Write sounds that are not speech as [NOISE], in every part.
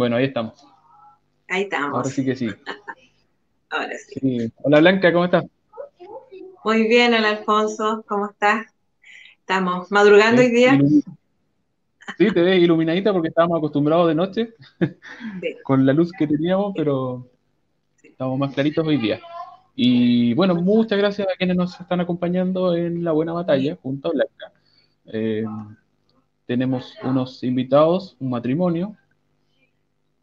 Bueno, ahí estamos. Ahí estamos. Ahora sí que sí. [LAUGHS] Ahora sí. Hola Blanca, ¿cómo estás? Muy bien, hola Alfonso, ¿cómo estás? Estamos madrugando hoy día. [LAUGHS] Sí, te ves iluminadita porque estábamos acostumbrados de noche [LAUGHS] con la luz que teníamos, pero estamos más claritos hoy día. Y bueno, muchas gracias a quienes nos están acompañando en la buena batalla junto a Blanca. Eh, tenemos unos invitados, un matrimonio,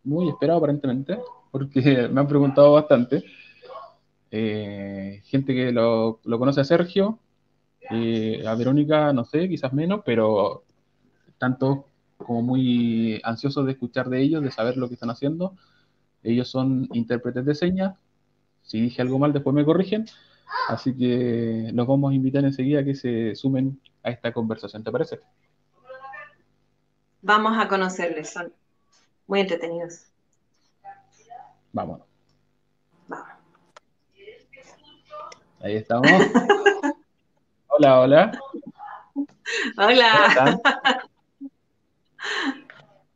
muy esperado aparentemente, porque [LAUGHS] me han preguntado bastante. Eh, gente que lo, conoce a Sergio, eh, a Verónica, no sé, quizás menos, pero tanto como muy ansiosos de escuchar de ellos, de saber lo que están haciendo. Ellos son intérpretes de señas. Si dije algo mal, después me corrigen. Así que los vamos a invitar enseguida a que se sumen a esta conversación, ¿te parece? Vamos a conocerles, son muy entretenidos. Vámonos. Vamos. Ahí estamos. [LAUGHS] hola, hola. Hola.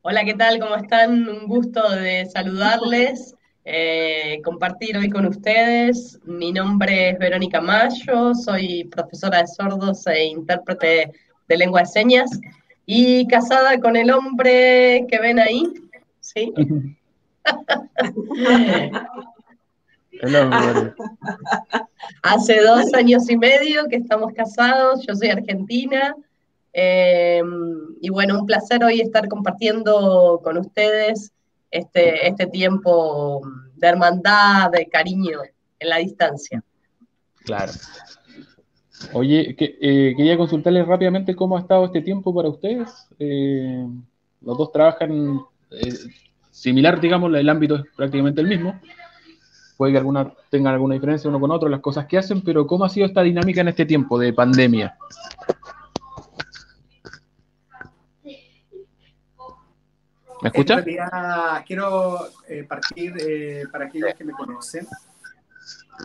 Hola, ¿qué tal? ¿Cómo están? Un gusto de saludarles, eh, compartir hoy con ustedes. Mi nombre es Verónica Mayo, soy profesora de sordos e intérprete de lengua de señas y casada con el hombre que ven ahí, ¿sí? [LAUGHS] Hace dos años y medio que estamos casados, yo soy argentina, eh, y bueno, un placer hoy estar compartiendo con ustedes este, este tiempo de hermandad, de cariño en la distancia. Claro. Oye, eh, quería consultarles rápidamente cómo ha estado este tiempo para ustedes. Eh, los dos trabajan similar, digamos, el ámbito es prácticamente el mismo. Puede que alguna tengan alguna diferencia uno con otro, las cosas que hacen, pero ¿cómo ha sido esta dinámica en este tiempo de pandemia? ¿Me escucha? quiero eh, partir eh, para aquellos que me conocen.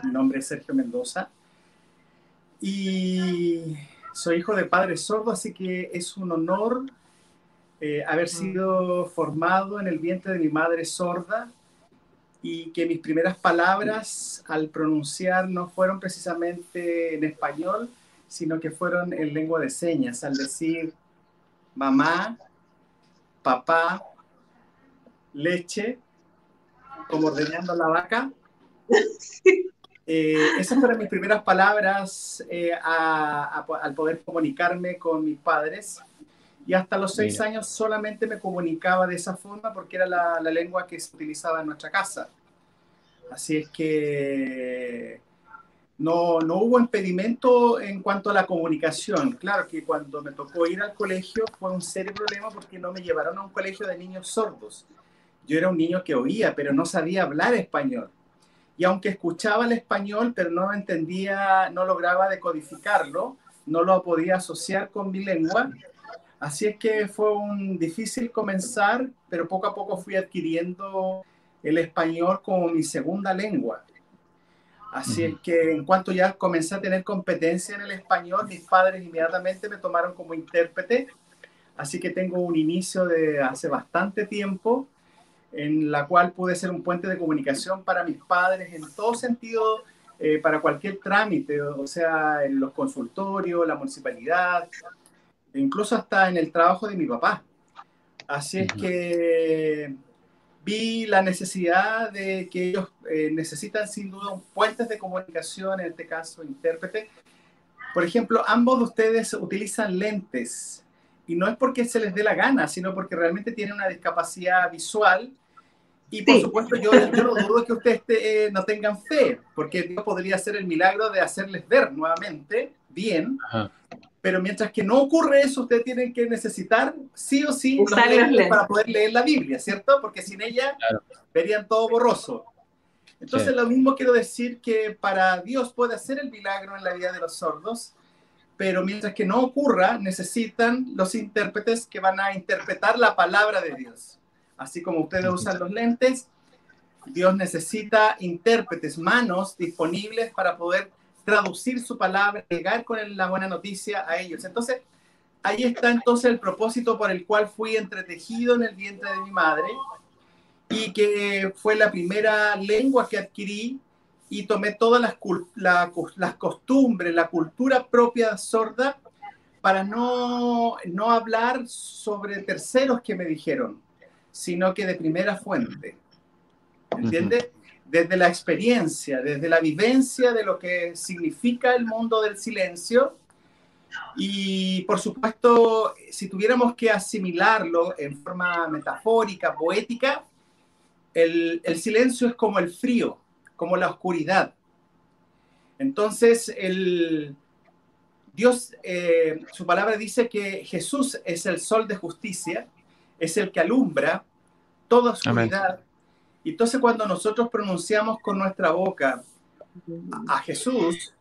Mi nombre es Sergio Mendoza y soy hijo de padre sordo, así que es un honor eh, haber sido formado en el vientre de mi madre sorda y que mis primeras palabras al pronunciar no fueron precisamente en español, sino que fueron en lengua de señas, al decir mamá, papá, leche, como ordeñando la vaca. [LAUGHS] Eh, esas fueron mis primeras palabras eh, al poder comunicarme con mis padres. Y hasta los seis años solamente me comunicaba de esa forma porque era la, la, lengua que se utilizaba en nuestra casa. Así es que no, no hubo impedimento en cuanto a la comunicación. Claro que cuando me tocó ir al colegio fue un serio problema porque no me llevaron a un colegio de niños sordos yo era un niño que oía, pero no sabía hablar español. Y aunque escuchaba el español, pero no entendía, no lograba decodificarlo, no lo podía asociar con mi lengua. Así es que fue un difícil comenzar, pero poco a poco fui adquiriendo el español como mi segunda lengua. Así es que en cuanto ya comencé a tener competencia en el español, mis padres inmediatamente me tomaron como intérprete. Así que tengo un inicio de hace bastante tiempo en la cual pude ser un puente de comunicación para mis padres en todo sentido, eh, para cualquier trámite, o sea, en los consultorios, la municipalidad, incluso hasta en el trabajo de mi papá. Así es que vi la necesidad de que ellos eh, necesitan sin duda un puentes de comunicación, en este caso intérprete. Por ejemplo, ambos de ustedes utilizan lentes y no es porque se les dé la gana, sino porque realmente tienen una discapacidad visual y por supuesto, yo, yo, no dudo que ustedes eh, no tengan fe, porque Dios podría hacer el milagro de hacerles ver nuevamente bien. Pero mientras que no ocurre eso, ustedes tienen que necesitar sí o sí para poder leer la Biblia, ¿cierto? Porque sin ella verían todo borroso. Entonces, lo mismo quiero decir que para Dios puede hacer el milagro en la vida de los sordos, pero mientras que no ocurra, necesitan los intérpretes que van a interpretar la palabra de Dios. Así como ustedes usan los lentes, Dios necesita intérpretes, manos disponibles para poder traducir su palabra, llegar con la buena noticia a ellos. Entonces, ahí está entonces el propósito por el cual fui entretejido en el vientre de mi madre y que fue la primera lengua que adquirí y tomé todas las, las costumbres, la cultura propia sorda para no, no hablar sobre terceros que me dijeron, sino que de primera fuente. ¿Entiendes? Desde la experiencia, desde la vivencia de lo que significa el mundo del silencio. Y por supuesto, si tuviéramos que asimilarlo en forma metafórica, poética, el, el silencio es como el frío, como la oscuridad. Entonces, el, Dios, eh, su palabra dice que Jesús es el sol de justicia, es el que alumbra toda oscuridad. Y entonces cuando nosotros pronunciamos con nuestra boca a Jesús,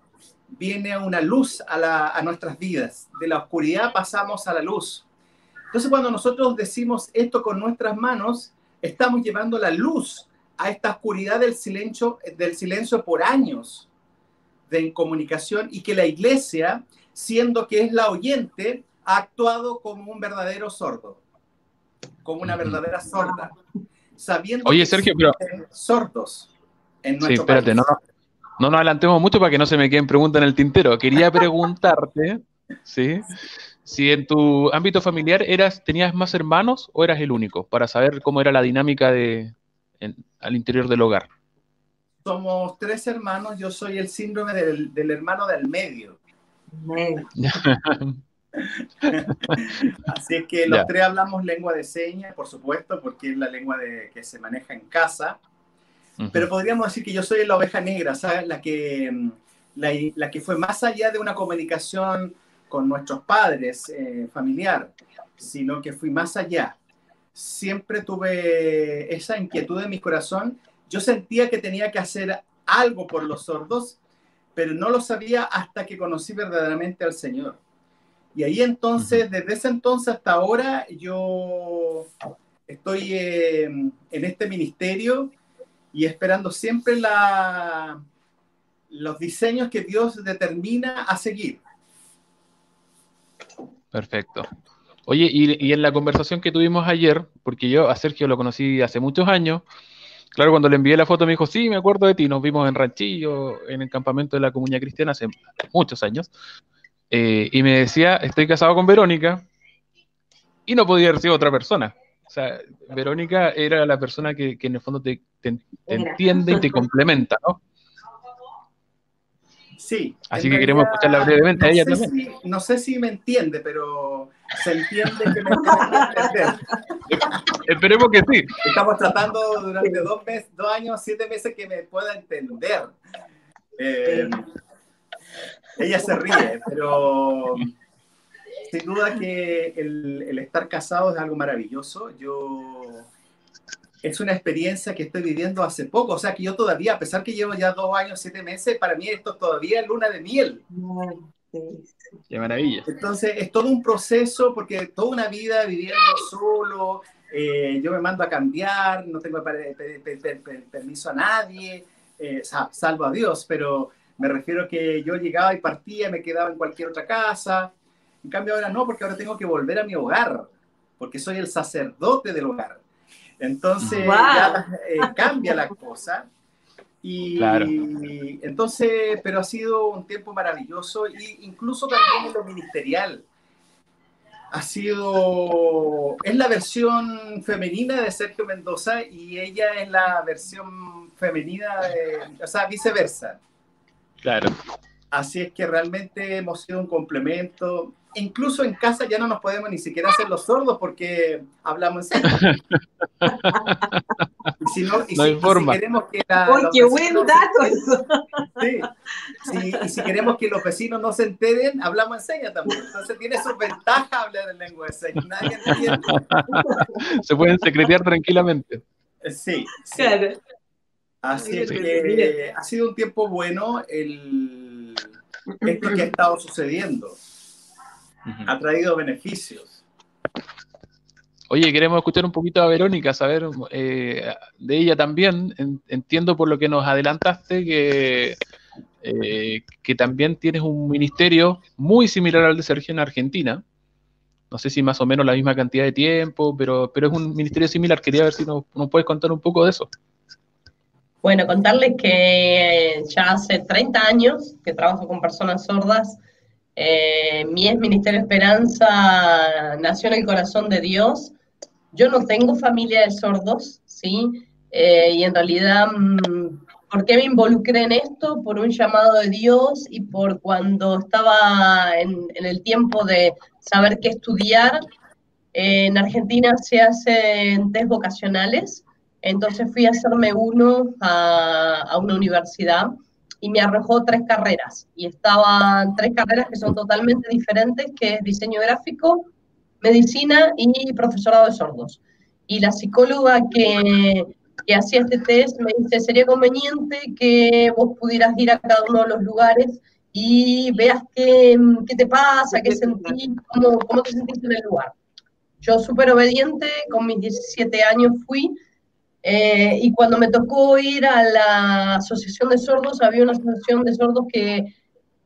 viene una luz a, a nuestras vidas. De la oscuridad pasamos a la luz. Entonces cuando nosotros decimos esto con nuestras manos, estamos llevando la luz a esta oscuridad del silencio, del silencio por años de comunicación y que la iglesia, siendo que es la oyente, ha actuado como un verdadero sordo, como una verdadera sorda, sabiendo Oye, Sergio, pero... sordos en nuestro sí, espérate, No, no nos adelantemos mucho para que no se me queden preguntas en el tintero. Quería preguntarte, ¿sí? Si en tu ámbito familiar eras, tenías más hermanos o eras el único, para saber cómo era la dinámica de, al interior del hogar? Somos tres hermanos, yo soy el síndrome del, hermano del medio. [LAUGHS] [LAUGHS] Así es que los tres hablamos lengua de señas, por supuesto, porque es la lengua de, que se maneja en casa. Pero podríamos decir que yo soy la oveja negra, ¿sabes? La que, la, la, que fue más allá de una comunicación con nuestros padres, eh, familiar, sino que fui más allá siempre tuve esa inquietud en mi corazón. Yo sentía que tenía que hacer algo por los sordos, pero no lo sabía hasta que conocí verdaderamente al Señor. Y ahí entonces, desde ese entonces hasta ahora, yo estoy eh, en este ministerio y esperando siempre la, los diseños que Dios determina a seguir. Perfecto. Oye, y, en la conversación que tuvimos ayer, porque yo a Sergio lo conocí hace muchos años, claro, cuando le envié la foto me dijo, sí, me acuerdo de ti, nos vimos en Ranchillo, en el campamento de la Comunidad Cristiana hace muchos años, eh, y me decía, estoy casado con Verónica, y no podía haber sido otra persona. O sea, Verónica era la persona que, en el fondo te entiende y te complementa, ¿no? Sí. Así que queremos escucharla brevemente no a ella sé también. Si, no sé si me entiende, pero se entiende que me entender. [LAUGHS] Esperemos que sí. Estamos tratando durante dos, meses, dos años, siete meses que me pueda entender. Eh, ella se ríe, pero sin duda que el, el estar casado es algo maravilloso. Yo es una experiencia que estoy viviendo hace poco. O sea que yo todavía, a pesar que llevo ya dos años, siete meses, para mí esto todavía es luna de miel. Qué maravilla. Entonces es todo un proceso porque toda una vida viviendo solo, eh, yo me mando a cambiar, no tengo permiso a nadie, eh, salvo a Dios, pero me refiero que yo llegaba y partía, me quedaba en cualquier otra casa. En cambio ahora no, porque ahora tengo que volver a mi hogar, porque soy el sacerdote del hogar. Entonces ya, eh, cambia la cosa. Y entonces, pero ha sido un tiempo maravilloso y incluso también en lo ministerial. Ha sido, es la versión femenina de Sergio Mendoza y ella es la versión femenina, de, o sea, viceversa. Claro. Así es que realmente hemos sido un complemento incluso en casa ya no nos podemos ni siquiera hacer los sordos porque hablamos en serio. [LAUGHS] y si no, y si, queremos que qué buen dato eso! Sí, y si queremos que los vecinos no se enteren, hablamos en señas también. Entonces tiene su ventaja hablar en lengua de señas. Nadie entiende. [LAUGHS] se pueden secretear tranquilamente. Sí, sí. Claro. Así es que ha sido un tiempo bueno el, esto que ha estado sucediendo ha traído beneficios. Oye, queremos escuchar un poquito a Verónica, saber eh, de ella también. entiendo por lo que nos adelantaste que, eh, que también tienes un ministerio muy similar al de Sergio en Argentina, no sé si más o menos la misma cantidad de tiempo, pero, pero es un ministerio similar. Quería ver si nos, puedes contar un poco de eso. Bueno, contarles que ya hace 30 años que trabajo con personas sordas. Eh, mi ex Ministerio Esperanza nació en el corazón de Dios. Yo no tengo familia de sordos, ¿sí? Eh, y en realidad mm, ¿Por qué me involucré en esto? Por un llamado de Dios y por cuando estaba en, el tiempo de saber qué estudiar. en Argentina se hacen test vocacionales, entonces fui a hacerme uno a, a una universidad y me arrojó tres carreras. Y estaban tres carreras que son totalmente diferentes, que es diseño gráfico, medicina y profesorado de sordos. Y la psicóloga que que hacía este test me dice, sería conveniente que vos pudieras ir a cada uno de los lugares y veas qué, qué te pasa, qué sentís, cómo, cómo te sentís en el lugar. Yo súper obediente, con mis 17 años fui, eh, y cuando me tocó ir a la Asociación de Sordos, había una asociación de sordos que,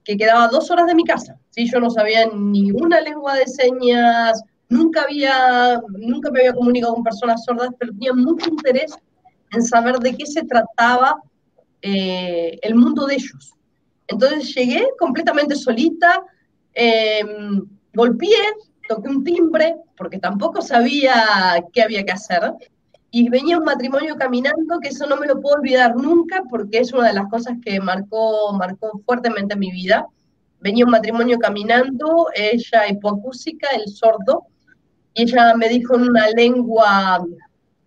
que quedaba dos horas de mi casa. ¿sí? Yo no sabía ni una lengua de señas, nunca, había, nunca me había comunicado con personas sordas, pero tenía mucho interés en saber de qué se trataba eh, el mundo de ellos. Entonces llegué completamente solita, em, golpeé, toqué un timbre, porque tampoco sabía qué había que hacer, y venía un matrimonio caminando, que eso no me lo puedo olvidar nunca, porque es una de las cosas que marcó, marcó fuertemente mi vida. Venía un matrimonio caminando, ella hipoacúsica, el sordo, y ella me dijo en una lengua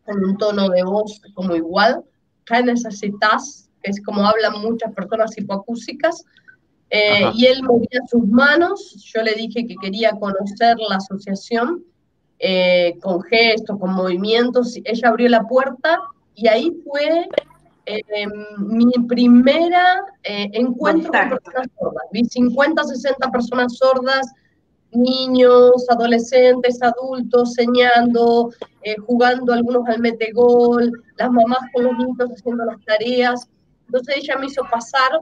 con un tono de voz como igual. ¿Qué necesitas? Que es como hablan muchas personas hipoacúsicas. Eh, y él movía sus manos. Yo le dije que quería conocer la asociación eh, con gestos, con movimientos. Ella abrió la puerta y ahí fue eh, mi primera encuentro con personas sordas. Vi 50, 60 personas sordas niños, adolescentes, adultos, enseñando, eh, jugando algunos al metegol, las mamás con los niños haciendo las tareas. Entonces ella me hizo pasar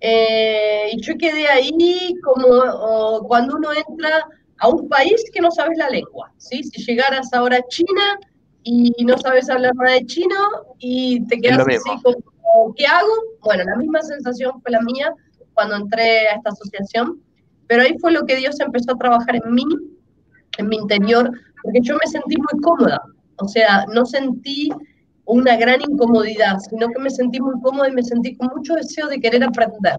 eh, y yo quedé ahí como cuando uno entra a un país que no sabes la lengua, ¿sí? Si llegaras ahora a China y no sabes hablar nada de chino y te quedas así como, ¿qué hago? Bueno, la misma sensación fue la mía cuando entré a esta asociación pero ahí fue lo que Dios empezó a trabajar en mí, en mi interior, porque yo me sentí muy cómoda. O sea, no sentí una gran incomodidad, sino que me sentí muy cómoda y me sentí con mucho deseo de querer aprender.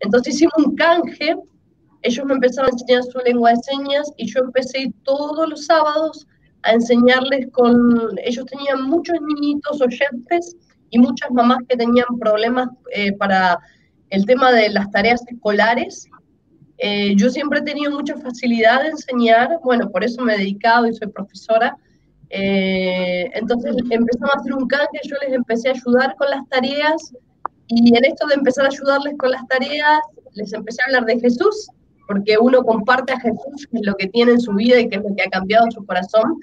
Entonces hicimos un canje, ellos me empezaron a enseñar su lengua de señas y yo empecé todos los sábados a enseñarles con, ellos tenían muchos niñitos oyentes y muchas mamás que tenían problemas eh, para el tema de las tareas escolares eh, yo siempre he tenido mucha facilidad de enseñar, bueno, por eso me he dedicado y soy profesora. Eh, entonces empezamos a hacer un canje, yo les empecé a ayudar con las tareas y en esto de empezar a ayudarles con las tareas, les empecé a hablar de Jesús, porque uno comparte a Jesús, que es lo que tiene en su vida y que es lo que ha cambiado su corazón.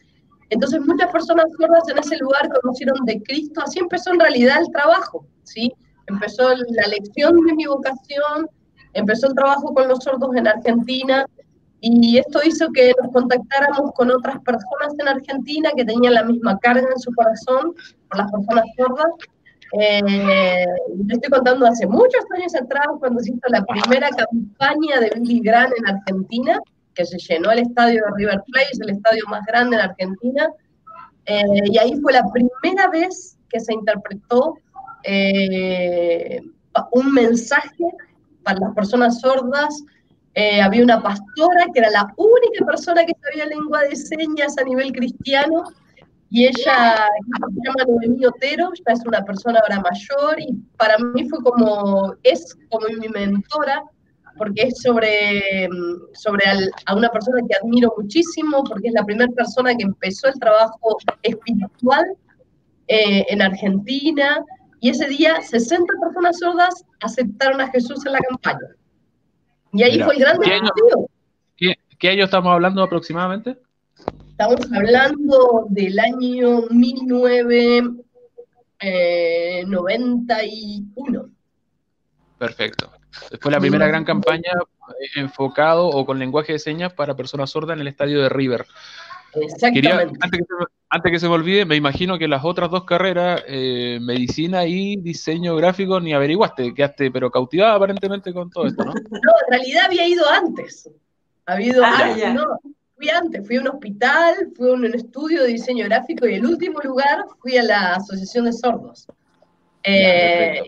Entonces muchas personas sordas en ese lugar conocieron de Cristo, así empezó en realidad el trabajo, ¿sí? Empezó la lección de mi vocación, empezó el trabajo con los sordos en Argentina y esto hizo que nos contactáramos con otras personas en Argentina que tenían la misma carga en su corazón por las personas sordas. Eh, estoy contando hace muchos años atrás, cuando se hizo la primera campaña de Billy Graham en Argentina, que se llenó el estadio de River Plate, es el estadio más grande en Argentina, eh, y ahí fue la primera vez que se interpretó eh, un mensaje para las personas sordas. Eh, había una pastora que era la única persona que sabía lengua de señas a nivel cristiano y ella se llama Noemí Otero, ya es una persona ahora mayor y para mí fue como, es como mi mentora porque es sobre, sobre a una persona que admiro muchísimo, porque es la primera persona que empezó el trabajo espiritual eh, en Argentina, y ese día 60 personas sordas aceptaron a Jesús en la campaña. Y ahí fue el gran ¿qué año, ¿qué, año estamos hablando aproximadamente? Estamos hablando del año 1991. Perfecto. Fue la primera gran campaña eh, enfocado o con lenguaje de señas para personas sordas en el estadio de River. Exactamente. antes, que se, me olvide, me imagino que las otras dos carreras, eh, medicina y diseño gráfico, ni averiguaste, quedaste pero cautivada aparentemente con todo esto, ¿no? [LAUGHS] No, en realidad había ido antes. Había ido ah, antes, no, fui antes, fui a un hospital, fui a un estudio de diseño gráfico y el último lugar fui a la Asociación de Sordos. Eh,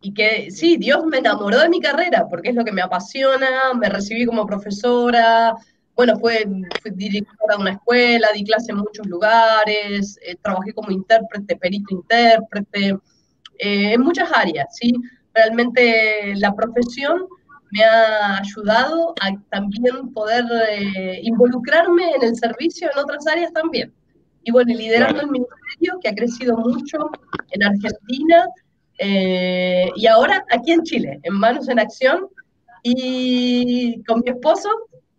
y, que sí, Dios me enamoró de mi carrera porque es lo que me apasiona, me recibí como profesora, bueno, fue, fui directora de una escuela, di clase en muchos lugares, eh, trabajé como intérprete, perito intérprete, eh, en muchas áreas, ¿sí? Realmente la profesión me ha ayudado a también poder eh, involucrarme en el servicio en otras áreas también. Y bueno, liderando el ministerio que ha crecido mucho en Argentina y ahora aquí en Chile, en Manos en Acción, y con mi esposo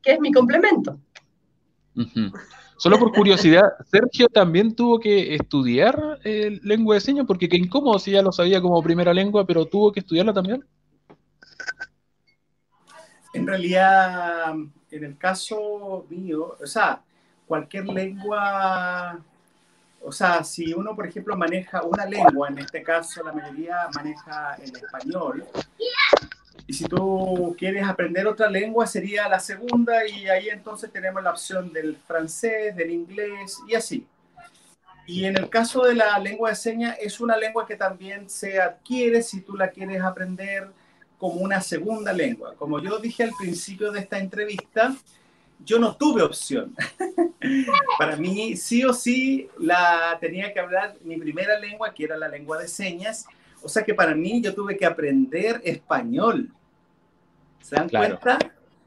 que es mi complemento. Solo por curiosidad, Sergio también tuvo que estudiar eh, lengua de señas, porque qué incómodo si ya lo sabía como primera lengua, pero tuvo que estudiarla también. En realidad, en el caso mío, o sea, cualquier lengua, o sea, si uno, por ejemplo, maneja una lengua, en este caso la mayoría maneja el español, y si tú quieres aprender otra lengua, sería la segunda y ahí entonces tenemos la opción del francés, del inglés y así. Y en el caso de la lengua de señas, es una lengua que también se adquiere si tú la quieres aprender como una segunda lengua. Como yo dije al principio de esta entrevista, yo no tuve opción. [LAUGHS] Para mí, sí o sí, la tenía que hablar mi primera lengua, que era la lengua de señas. O sea que para mí yo tuve que aprender español. ¿Se dan cuenta?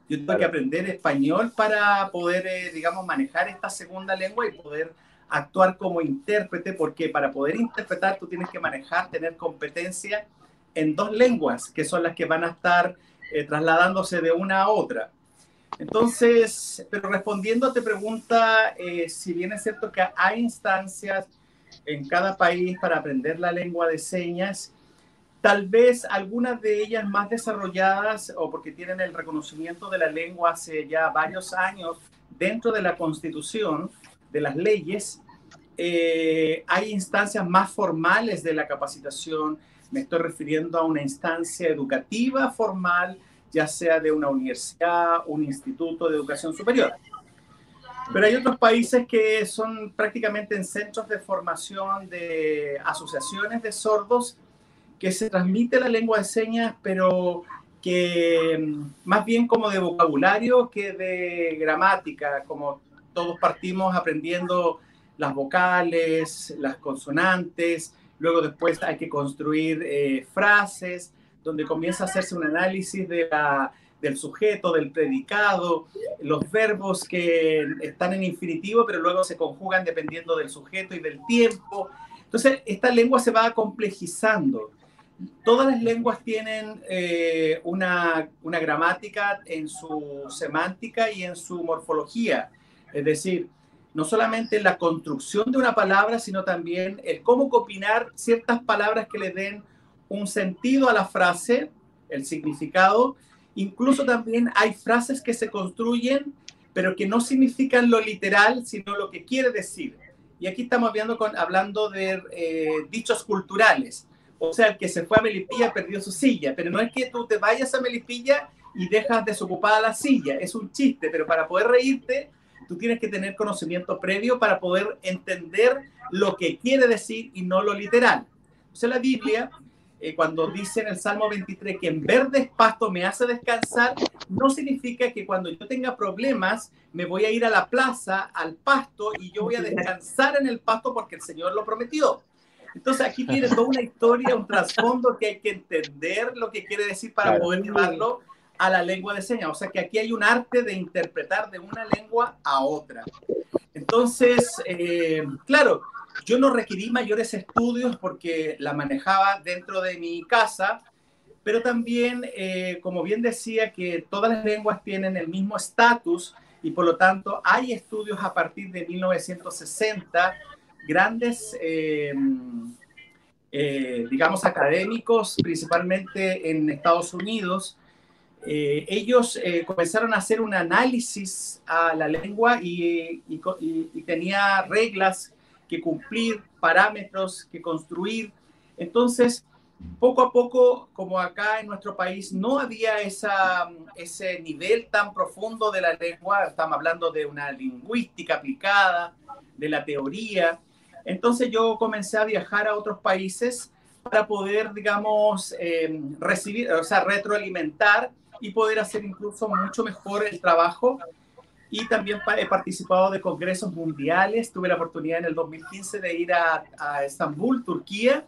Yo tuve que aprender español para poder, eh, digamos, manejar esta segunda lengua y poder actuar como intérprete, porque para poder interpretar tú tienes que manejar, tener competencia en dos lenguas, que son las que van a estar eh, trasladándose de una a otra. Entonces, pero respondiendo a tu pregunta, eh, si bien es cierto que hay instancias en cada país para aprender la lengua de señas, Tal vez algunas de ellas más desarrolladas o porque tienen el reconocimiento de la lengua hace ya varios años dentro de la constitución, de las leyes, eh, hay instancias más formales de la capacitación. Me estoy refiriendo a una instancia educativa formal, ya sea de una universidad, un instituto de educación superior. Pero hay otros países que son prácticamente en centros de formación de asociaciones de sordos que se transmite la lengua de señas, pero que mm, más bien como de vocabulario que de gramática, como todos partimos aprendiendo las vocales, las consonantes, luego después hay que construir eh, frases, donde comienza a hacerse un análisis de del sujeto, del predicado, los verbos que están en infinitivo, pero luego se conjugan dependiendo del sujeto y del tiempo. Entonces, esta lengua se va complejizando todas las lenguas tienen eh, una, gramática en su semántica y en su morfología. Es decir, no solamente la construcción de una palabra, sino también el cómo combinar ciertas palabras que le den un sentido a la frase, el significado. Incluso también hay frases que se construyen, pero que no significan lo literal, sino lo que quiere decir. Y aquí estamos hablando, con, hablando de eh, dichos culturales. O sea, el que se fue a Melipilla perdió su silla, pero no es que tú te vayas a Melipilla y dejas desocupada la silla, es un chiste, pero para poder reírte, tú tienes que tener conocimiento previo para poder entender lo que quiere decir y no lo literal. O sea, la Biblia, eh, cuando dice en el Salmo 23 que en verdes pasto me hace descansar, no significa que cuando yo tenga problemas me voy a ir a la plaza, al pasto, y yo voy a descansar en el pasto porque el Señor lo prometió. Entonces aquí tiene toda una historia, un trasfondo que hay que entender lo que quiere decir para poder llevarlo a la lengua de señas. O sea que aquí hay un arte de interpretar de una lengua a otra. Entonces, eh, claro, yo no requerí mayores estudios porque la manejaba dentro de mi casa, pero también, eh, como bien decía, que todas las lenguas tienen el mismo estatus y por lo tanto hay estudios a partir de 1960 grandes eh, eh, digamos, académicos, principalmente en Estados Unidos, eh, ellos eh, comenzaron a hacer un análisis a la lengua y, tenía reglas que cumplir, parámetros que construir. Entonces, poco a poco, como acá en nuestro país no había esa, ese nivel tan profundo de la lengua, estamos hablando de una lingüística aplicada, de la teoría, entonces yo comencé a viajar a otros países para poder, digamos, eh, recibir, o sea, retroalimentar y poder hacer incluso mucho mejor el trabajo. Y también he participado de congresos mundiales. Tuve la oportunidad en el 2015 de ir a, a Estambul, Turquía,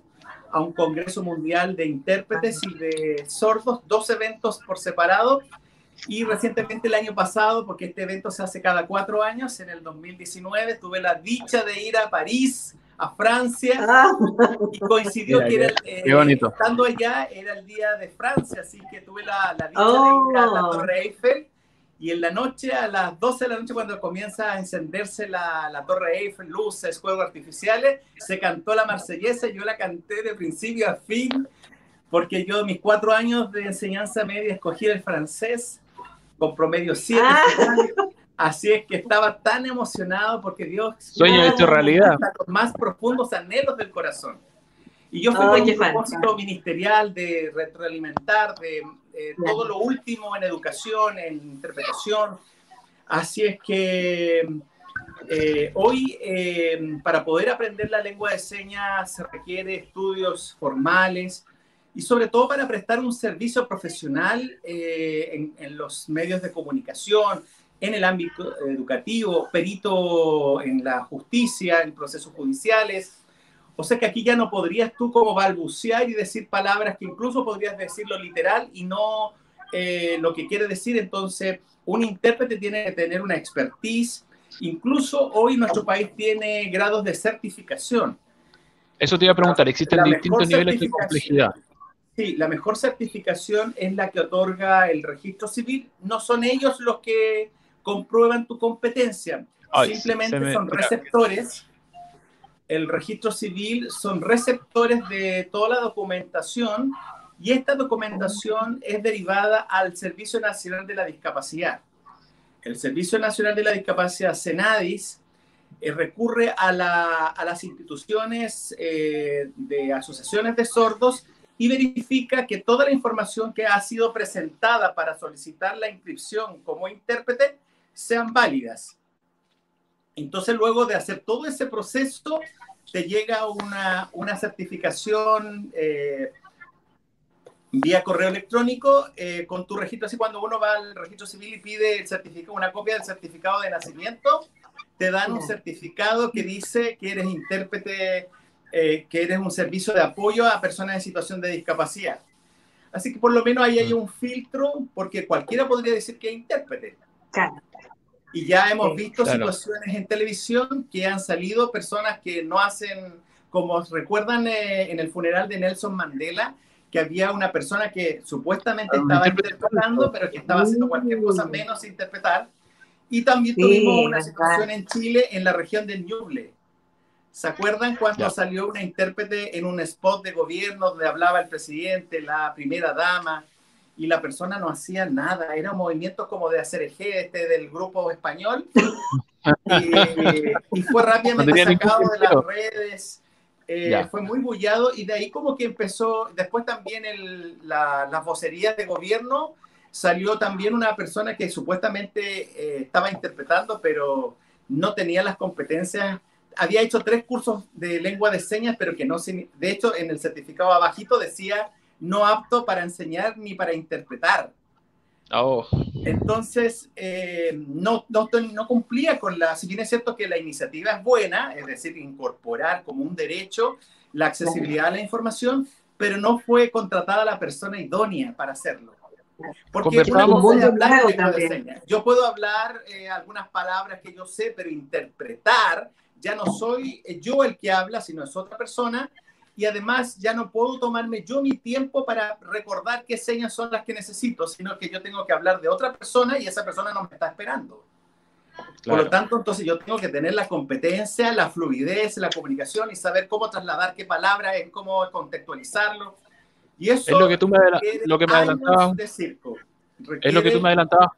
a un congreso mundial de intérpretes y de sordos, dos eventos por separado. Y recientemente el año pasado, porque este evento se hace cada cuatro años, en el 2019 tuve la dicha de ir a París a Francia ah. y coincidió que era, eh, estando allá era el día de Francia, así que tuve la, dicha de ir a la oh. Torre Eiffel y en la noche, a las 12 de la noche, cuando comienza a encenderse la, la Torre Eiffel, luces, juegos artificiales, se cantó la marsellesa y yo la canté de principio a fin, porque yo mis cuatro años de enseñanza media escogí el francés con promedio 7. Así es que estaba tan emocionado porque Dios... Sueño hecho realidad. Los más profundos anhelos del corazón. Y yo fui con un propósito ministerial de retroalimentar, de todo lo último en educación, en interpretación. Así es que eh, hoy eh, para poder aprender la lengua de señas se requiere estudios formales y sobre todo para prestar un servicio profesional eh, en, en los medios de comunicación, en el ámbito educativo, perito en la justicia, en procesos judiciales. O sea que aquí ya no podrías tú como balbucear y decir palabras que incluso podrías decirlo literal y no eh, lo que quiere decir. Entonces, un intérprete tiene que tener una expertise. Incluso hoy nuestro país tiene grados de certificación. Eso te iba a preguntar, ¿existen distintos niveles de complejidad? Sí, la mejor certificación es la que otorga el registro civil. No son ellos los que comprueban tu competencia. Simplemente son receptores. El registro civil son receptores de toda la documentación y esta documentación es derivada al Servicio Nacional de la Discapacidad. El Servicio Nacional de la Discapacidad, CENADIS, eh, recurre a, las instituciones eh, de asociaciones de sordos y verifica que toda la información que ha sido presentada para solicitar la inscripción como intérprete sean válidas. Entonces, luego de hacer todo ese proceso, te llega una, una certificación eh, vía correo electrónico eh, con tu registro. Así, cuando uno va al registro civil y pide el certificado, una copia del certificado de nacimiento, te dan un certificado que dice que eres intérprete, eh, que eres un servicio de apoyo a personas en situación de discapacidad. Así que por lo menos ahí hay un filtro, porque cualquiera podría decir que es intérprete. Claro. Y ya hemos visto situaciones en televisión que han salido personas que no hacen, como recuerdan eh, en el funeral de Nelson Mandela, que había una persona que supuestamente estaba interpretando, pero que estaba haciendo cualquier cosa menos interpretar. Y también tuvimos una situación en Chile, en la región del Ñuble. ¿Se acuerdan cuando salió una intérprete en un spot de gobierno donde hablaba el presidente, la primera dama? Y la persona no hacía nada, era un movimiento como de hacer eje este del grupo español. [LAUGHS] Y, fue rápidamente sacado de las redes, eh, fue muy bullado y de ahí como que empezó, después también el, la, las vocerías de gobierno, salió también una persona que supuestamente eh, estaba interpretando, pero no tenía las competencias. Había hecho tres cursos de lengua de señas, pero que no, de hecho en el certificado abajito decía no apto para enseñar ni para interpretar. Oh. Entonces, eh, no, no, no, cumplía con la, si bien es cierto que la iniciativa es buena, es decir, incorporar como un derecho la accesibilidad a la información, pero no fue contratada la persona idónea para hacerlo. Porque yo puedo hablar eh, algunas palabras que yo sé, pero interpretar, ya no soy yo el que habla, sino es otra persona, y además ya no puedo tomarme yo mi tiempo para recordar qué señas son las que necesito, sino que yo tengo que hablar de otra persona y esa persona no me está esperando. Por lo tanto, entonces yo tengo que tener la competencia, la fluidez, la comunicación y saber cómo trasladar qué palabra, es cómo contextualizarlo. Y eso es lo que tú me, lo que me adelantabas. De circo. es lo que tú me adelantabas.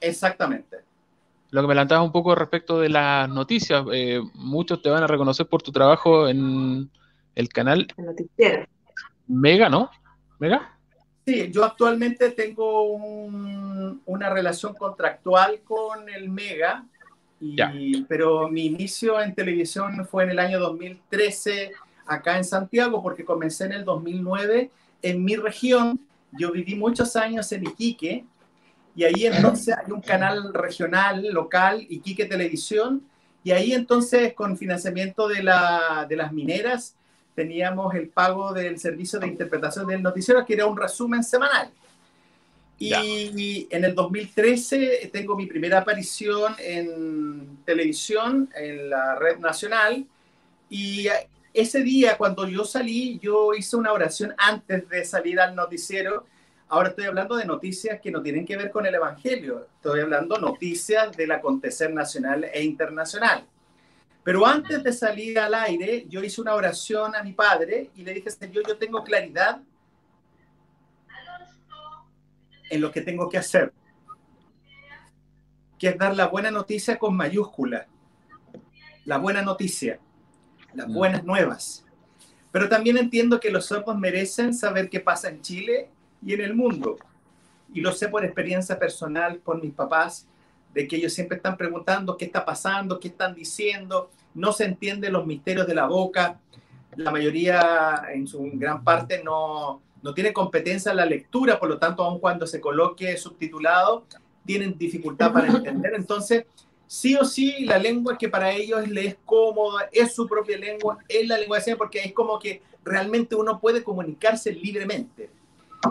Exactamente. Lo que me adelantabas un poco respecto de las noticias. Eh, muchos te van a reconocer por tu trabajo en el canal. El noticiero. Mega, ¿no? ¿Mega? Sí, yo actualmente tengo una relación contractual con el Mega, pero mi inicio en televisión fue en el año 2013 acá en Santiago, porque comencé en el 2009 en mi región. Yo viví muchos años en Iquique y ahí entonces hay un canal regional, local, Iquique Televisión, y ahí entonces con financiamiento de, la, de las mineras teníamos el pago del servicio de interpretación del noticiero, que era un resumen semanal. Y en el 2013 tengo mi primera aparición en televisión, en la red nacional. Y ese día, cuando yo salí, yo hice una oración antes de salir al noticiero. Ahora estoy hablando de noticias que no tienen que ver con el Evangelio. Estoy hablando noticias del acontecer nacional e internacional. Pero antes de salir al aire, yo hice una oración a mi padre y le dije, Señor, yo tengo claridad en lo que tengo que hacer, que es dar la buena noticia con mayúscula, la buena noticia, las buenas nuevas. Pero también entiendo que los sordos merecen saber qué pasa en Chile y en el mundo. Y lo sé por experiencia personal, por mis papás, de que ellos siempre están preguntando qué está pasando, qué están diciendo, no se entienden los misterios de la boca, la mayoría, en su gran parte, no, no tiene competencia en la lectura, por lo tanto, aun cuando se coloque subtitulado, tienen dificultad para [LAUGHS] entender. Entonces, sí o sí, la lengua que para ellos les es cómoda, es su propia lengua, es la lengua de señas, porque es como que realmente uno puede comunicarse libremente.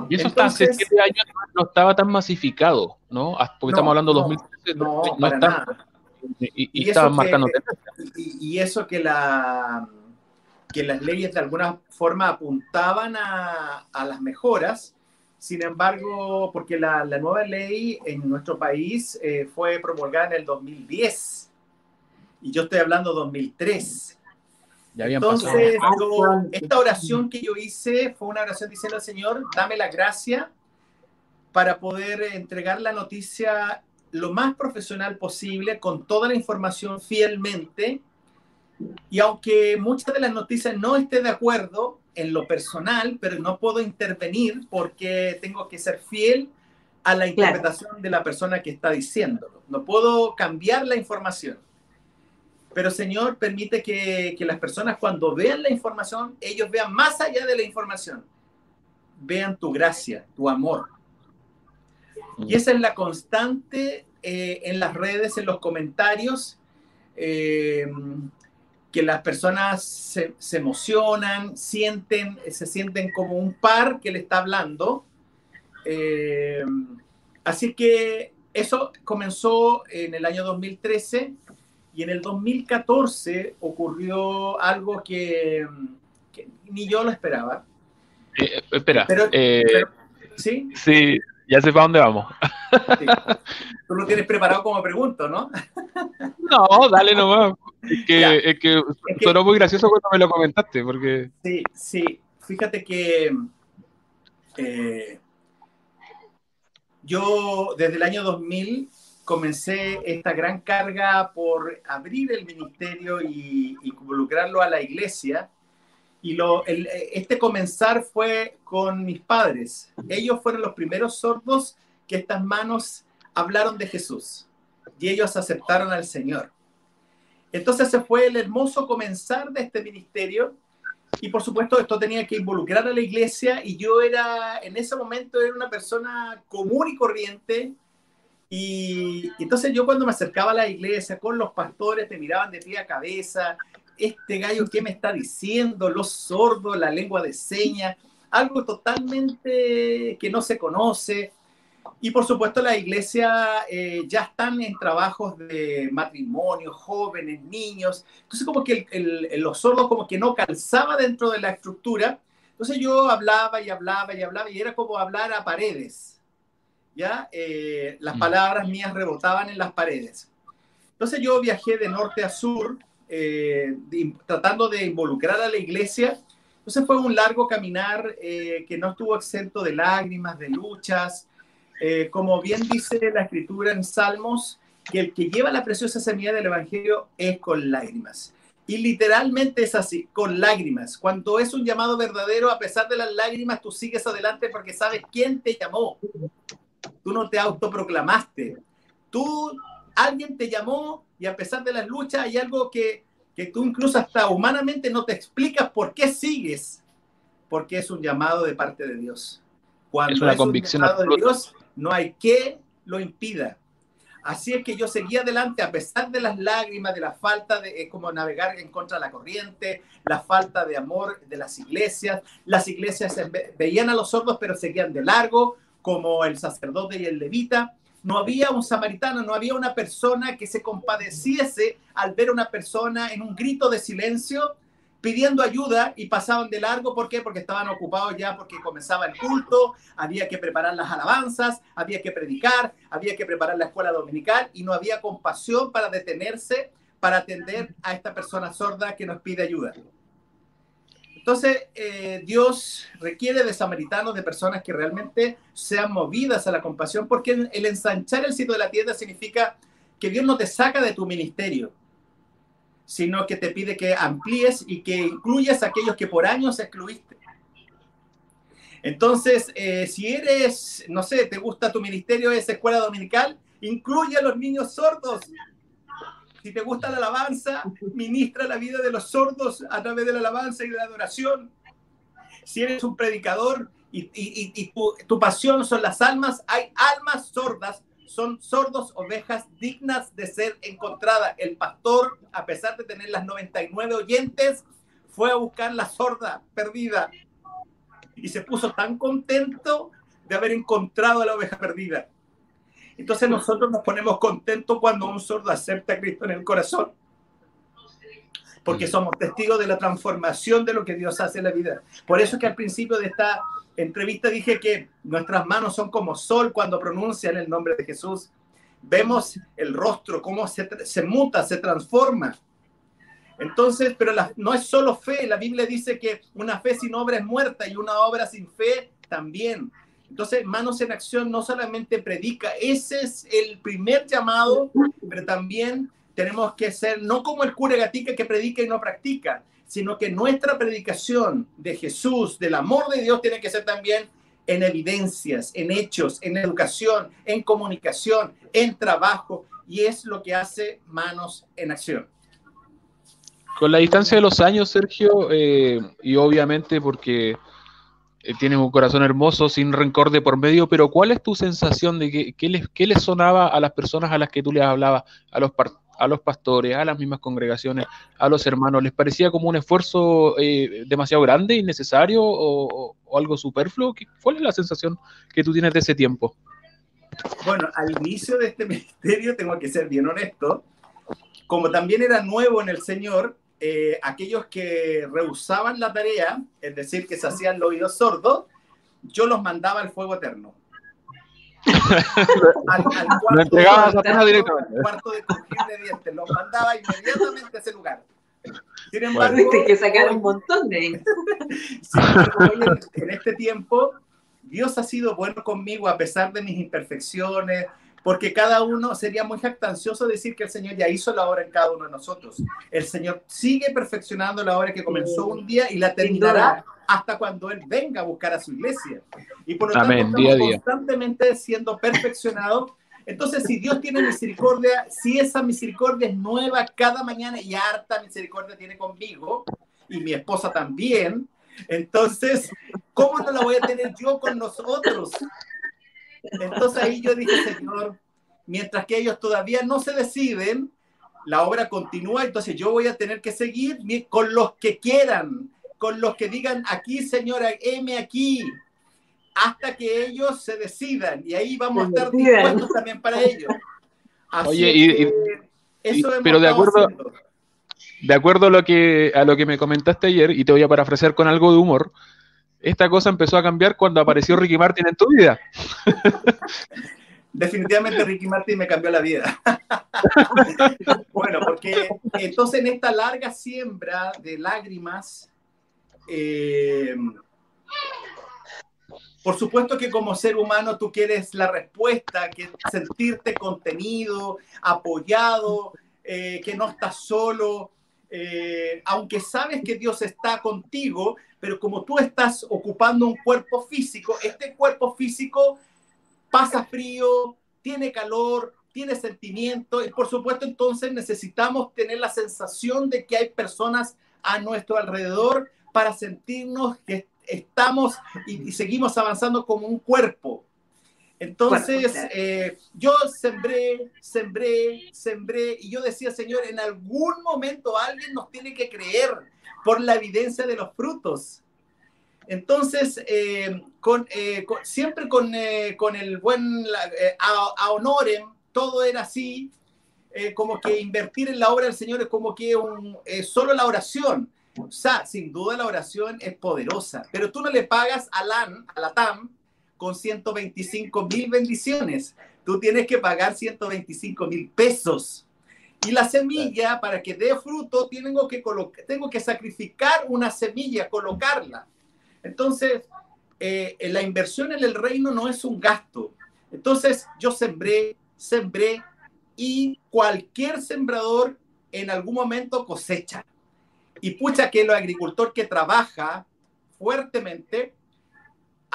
Y eso hace siete años no estaba tan masificado, ¿no? Porque estamos hablando de 2013. No, no, para nada. Y, eso marcando y, eso que, la, que las leyes de alguna forma apuntaban a, a las mejoras, sin embargo, porque la, la, nueva ley en nuestro país eh, fue promulgada en el 2010 y yo estoy hablando 2003. Ya Entonces, esta oración que yo hice fue una oración diciendo al Señor, dame la gracia para poder entregar la noticia lo más profesional posible, con toda la información fielmente. Y aunque muchas de las noticias no esté de acuerdo en lo personal, pero no puedo intervenir porque tengo que ser fiel a la interpretación de la persona que está diciéndolo. No puedo cambiar la información. Pero Señor, permite que, que las personas cuando vean la información, ellos vean más allá de la información. Vean tu gracia, tu amor, y esa es la constante eh, en las redes, en los comentarios, eh, que las personas se, emocionan, sienten, se sienten como un par que le está hablando. Eh, así que eso comenzó en el año 2013 y en el 2014 ocurrió algo que, ni yo lo esperaba. espera. ¿sí? Sí, ya sé para dónde vamos. Tú lo tienes preparado como pregunta, ¿no? no, dale nomás. Es que, es que, sonó muy gracioso cuando me lo comentaste, porque... Sí, sí. Fíjate que eh, yo desde el año 2000 comencé esta gran carga por abrir el ministerio y, y involucrarlo a la iglesia y lo, el, este comenzar fue con mis padres. Ellos fueron los primeros sordos que estas manos hablaron de Jesús y ellos aceptaron al Señor. Entonces se fue el hermoso comenzar de este ministerio y por supuesto esto tenía que involucrar a la iglesia y yo era, en ese momento era una persona común y corriente y entonces yo cuando me acercaba a la iglesia con los pastores me miraban de pie a cabeza este gallo, ¿qué me está diciendo? Los sordos, la lengua de señas, algo totalmente que no se conoce. Y por supuesto la iglesia eh, ya están en trabajos de matrimonio, jóvenes, niños. Entonces como que el, los sordos como que no calzaba dentro de la estructura. Entonces yo hablaba y hablaba y hablaba y era como hablar a paredes. ¿Ya? Eh, las mm. palabras mías rebotaban en las paredes. Entonces yo viajé de norte a sur, eh, tratando de involucrar a la iglesia. Entonces fue un largo caminar eh, que no estuvo exento de lágrimas, de luchas. Como bien dice la escritura en Salmos, que el que lleva la preciosa semilla del Evangelio es con lágrimas. Y literalmente es así, con lágrimas. Cuando es un llamado verdadero, a pesar de las lágrimas, tú sigues adelante porque sabes quién te llamó. Tú no te autoproclamaste. Tú, alguien te llamó y a pesar de las luchas hay algo que, que tú incluso hasta humanamente no te explicas por qué sigues. Porque es un llamado de parte de Dios. Cuando es, una convicción un llamado de Dios, no hay que lo impida. Así es que yo seguía adelante a pesar de las lágrimas, de la falta de como navegar en contra de la corriente, la falta de amor de las iglesias. Las iglesias veían a los sordos pero seguían de largo, como el sacerdote y el levita. No había un samaritano, no había una persona que se compadeciese al ver una persona en un grito de silencio pidiendo ayuda y pasaban de largo. ¿Por qué? Porque estaban ocupados ya porque comenzaba el culto, había que preparar las alabanzas, había que predicar, había que preparar la escuela dominical y no había compasión para detenerse para atender a esta persona sorda que nos pide ayuda. Entonces, eh, Dios requiere de samaritanos, de personas que realmente sean movidas a la compasión, porque el ensanchar el sitio de la tienda significa que Dios no te saca de tu ministerio, sino que te pide que amplíes y que incluyas a aquellos que por años excluiste. Entonces, eh, si eres, no sé, te gusta tu ministerio, es escuela dominical, incluye a los niños sordos. Si te gusta la alabanza, ministra la vida de los sordos a través de la alabanza y de la adoración. Si eres un predicador y, tu, tu pasión son las almas, hay almas sordas son sordos ovejas dignas de ser encontradas. El pastor, a pesar de tener las 99 oyentes, fue a buscar la sorda perdida y se puso tan contento de haber encontrado a la oveja perdida. Entonces nosotros nos ponemos contentos cuando un sordo acepta a Cristo en el corazón, porque somos testigos de la transformación de lo que Dios hace en la vida. Por eso es que al principio de esta entrevista dije que nuestras manos son como sol cuando pronuncian el nombre de Jesús. Vemos el rostro, cómo se, se muta, se transforma. Entonces, pero no es solo fe. La Biblia dice que una fe sin obra es muerta y una obra sin fe también. Entonces, manos en acción no solamente predica, ese es el primer llamado, pero también tenemos que ser, no como el cura gatica que predica y no practica, sino que nuestra predicación de Jesús, del amor de Dios, tiene que ser también en evidencias, en hechos, en educación, en comunicación, en trabajo, y es lo que hace Manos en Acción. Con la distancia de los años, Sergio, eh, y obviamente porque eh, tienes un corazón hermoso, sin rencor de por medio, pero ¿cuál es tu sensación de que, les, qué les sonaba a las personas a las que tú les hablabas, a los, a los pastores, a las mismas congregaciones, a los hermanos, ¿les parecía como un esfuerzo eh, demasiado grande, innecesario o, o, algo superfluo? ¿Cuál es la sensación que tú tienes de ese tiempo? Bueno, al inicio de este [LAUGHS] ministerio, tengo que ser bien honesto, como también era nuevo en el Señor, eh, aquellos que rehusaban la tarea, es decir, que se hacían los oídos sordos, yo los mandaba al fuego eterno [LAUGHS] al, cuarto, lo entregaba directamente. cuarto de de dientes, lo mandaba inmediatamente a ese lugar. Sin embargo, que sacar un montón de [LAUGHS] en este tiempo, Dios ha sido bueno conmigo a pesar de mis imperfecciones, porque cada uno sería muy jactancioso decir que el Señor ya hizo la obra en cada uno de nosotros. El Señor sigue perfeccionando la obra que comenzó un día y la terminará hasta cuando Él venga a buscar a su iglesia. Y por lo tanto, estamos constantemente siendo perfeccionados. Entonces, si Dios tiene misericordia, si esa misericordia es nueva cada mañana y harta misericordia tiene conmigo, y mi esposa también, entonces, ¿cómo no la voy a tener yo con nosotros? Entonces ahí yo dije, Señor, mientras que ellos todavía no se deciden, la obra continúa, entonces yo voy a tener que seguir con los que quieran, con los que digan aquí, señora, M aquí, hasta que ellos se decidan. Y ahí vamos a estar dispuestos también para ellos. Oye, y, pero de acuerdo, de acuerdo a lo, que, a lo que me comentaste ayer, y te voy a parafrasear con algo de humor, esta cosa empezó a cambiar cuando apareció Ricky Martin en tu vida. [LAUGHS] Definitivamente Ricky Martin me cambió la vida. [LAUGHS] bueno, porque entonces en esta larga siembra de lágrimas, eh, por supuesto que como ser humano tú quieres la respuesta, que sentirte contenido, apoyado, eh, que no estás solo, eh, aunque sabes que Dios está contigo, pero como tú estás ocupando un cuerpo físico, este cuerpo físico pasa frío, tiene calor, tiene sentimiento y por supuesto entonces necesitamos tener la sensación de que hay personas a nuestro alrededor para sentirnos que estamos y, seguimos avanzando como un cuerpo. Entonces, eh, yo sembré, sembré, sembré, y yo decía, Señor, en algún momento alguien nos tiene que creer por la evidencia de los frutos. Entonces, eh, eh, siempre con, el buen, a, a, honorem, todo era así, como que invertir en la obra del Señor es como que un, solo la oración. O sea, sin duda la oración es poderosa, pero tú no le pagas a, LAN, a la TAM con 125 mil bendiciones. Tú tienes que pagar 125 mil pesos. Y la semilla, para que dé fruto, tengo que, tengo que sacrificar una semilla, colocarla. Entonces, eh, la inversión en el reino no es un gasto. Entonces, yo sembré, sembré y cualquier sembrador en algún momento cosecha. Y pucha que el agricultor que trabaja fuertemente,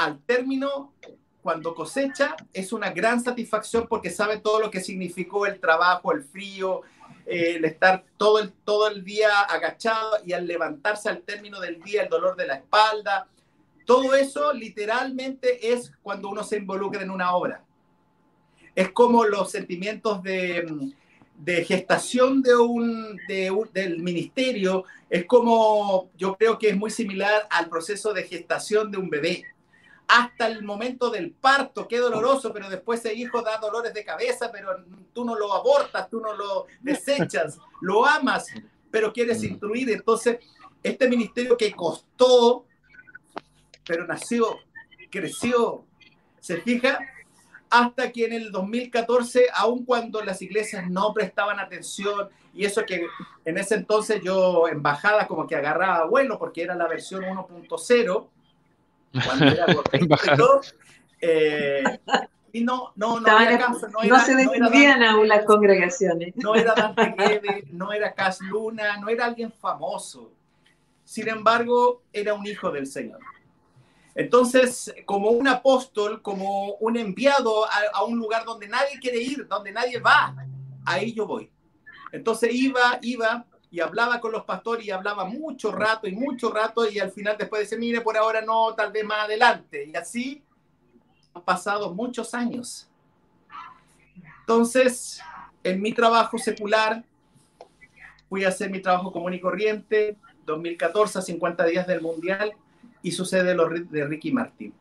al término, cuando cosecha, es una gran satisfacción porque sabe todo lo que significó el trabajo, el frío, eh, el estar todo el, todo el día agachado y al levantarse al término del día, el dolor de la espalda. Todo eso literalmente es cuando uno se involucra en una obra. Es como los sentimientos de, de gestación de un, del ministerio es como, yo creo que es muy similar al proceso de gestación de un bebé. Hasta el momento del parto, qué doloroso, pero después ese hijo da dolores de cabeza, pero tú no lo abortas, tú no lo desechas, lo amas, pero quieres instruir. Entonces, este ministerio que costó, pero nació, creció, se fija, hasta que en el 2014, aun cuando las iglesias no prestaban atención, y eso que en ese entonces yo embajada como que agarraba bueno porque era la versión 1.0, cuando era [LAUGHS] eh, y no, no, no, había caso, no, era, no se defendían aún las congregaciones. No era Dante [LAUGHS] Gede, no era Cas Luna, no era alguien famoso. Sin embargo, era un hijo del Señor. Entonces, como un apóstol, como un enviado a, un lugar donde nadie quiere ir, donde nadie va, ahí yo voy. Entonces iba, iba y hablaba con los pastores y hablaba mucho rato y mucho rato y al final después decía, mire, por ahora no, tal vez más adelante. Y así han pasado muchos años. Entonces, en mi trabajo secular, fui a hacer mi trabajo común y corriente, 2014, 50 días del Mundial, y sucede lo de Ricky Martin.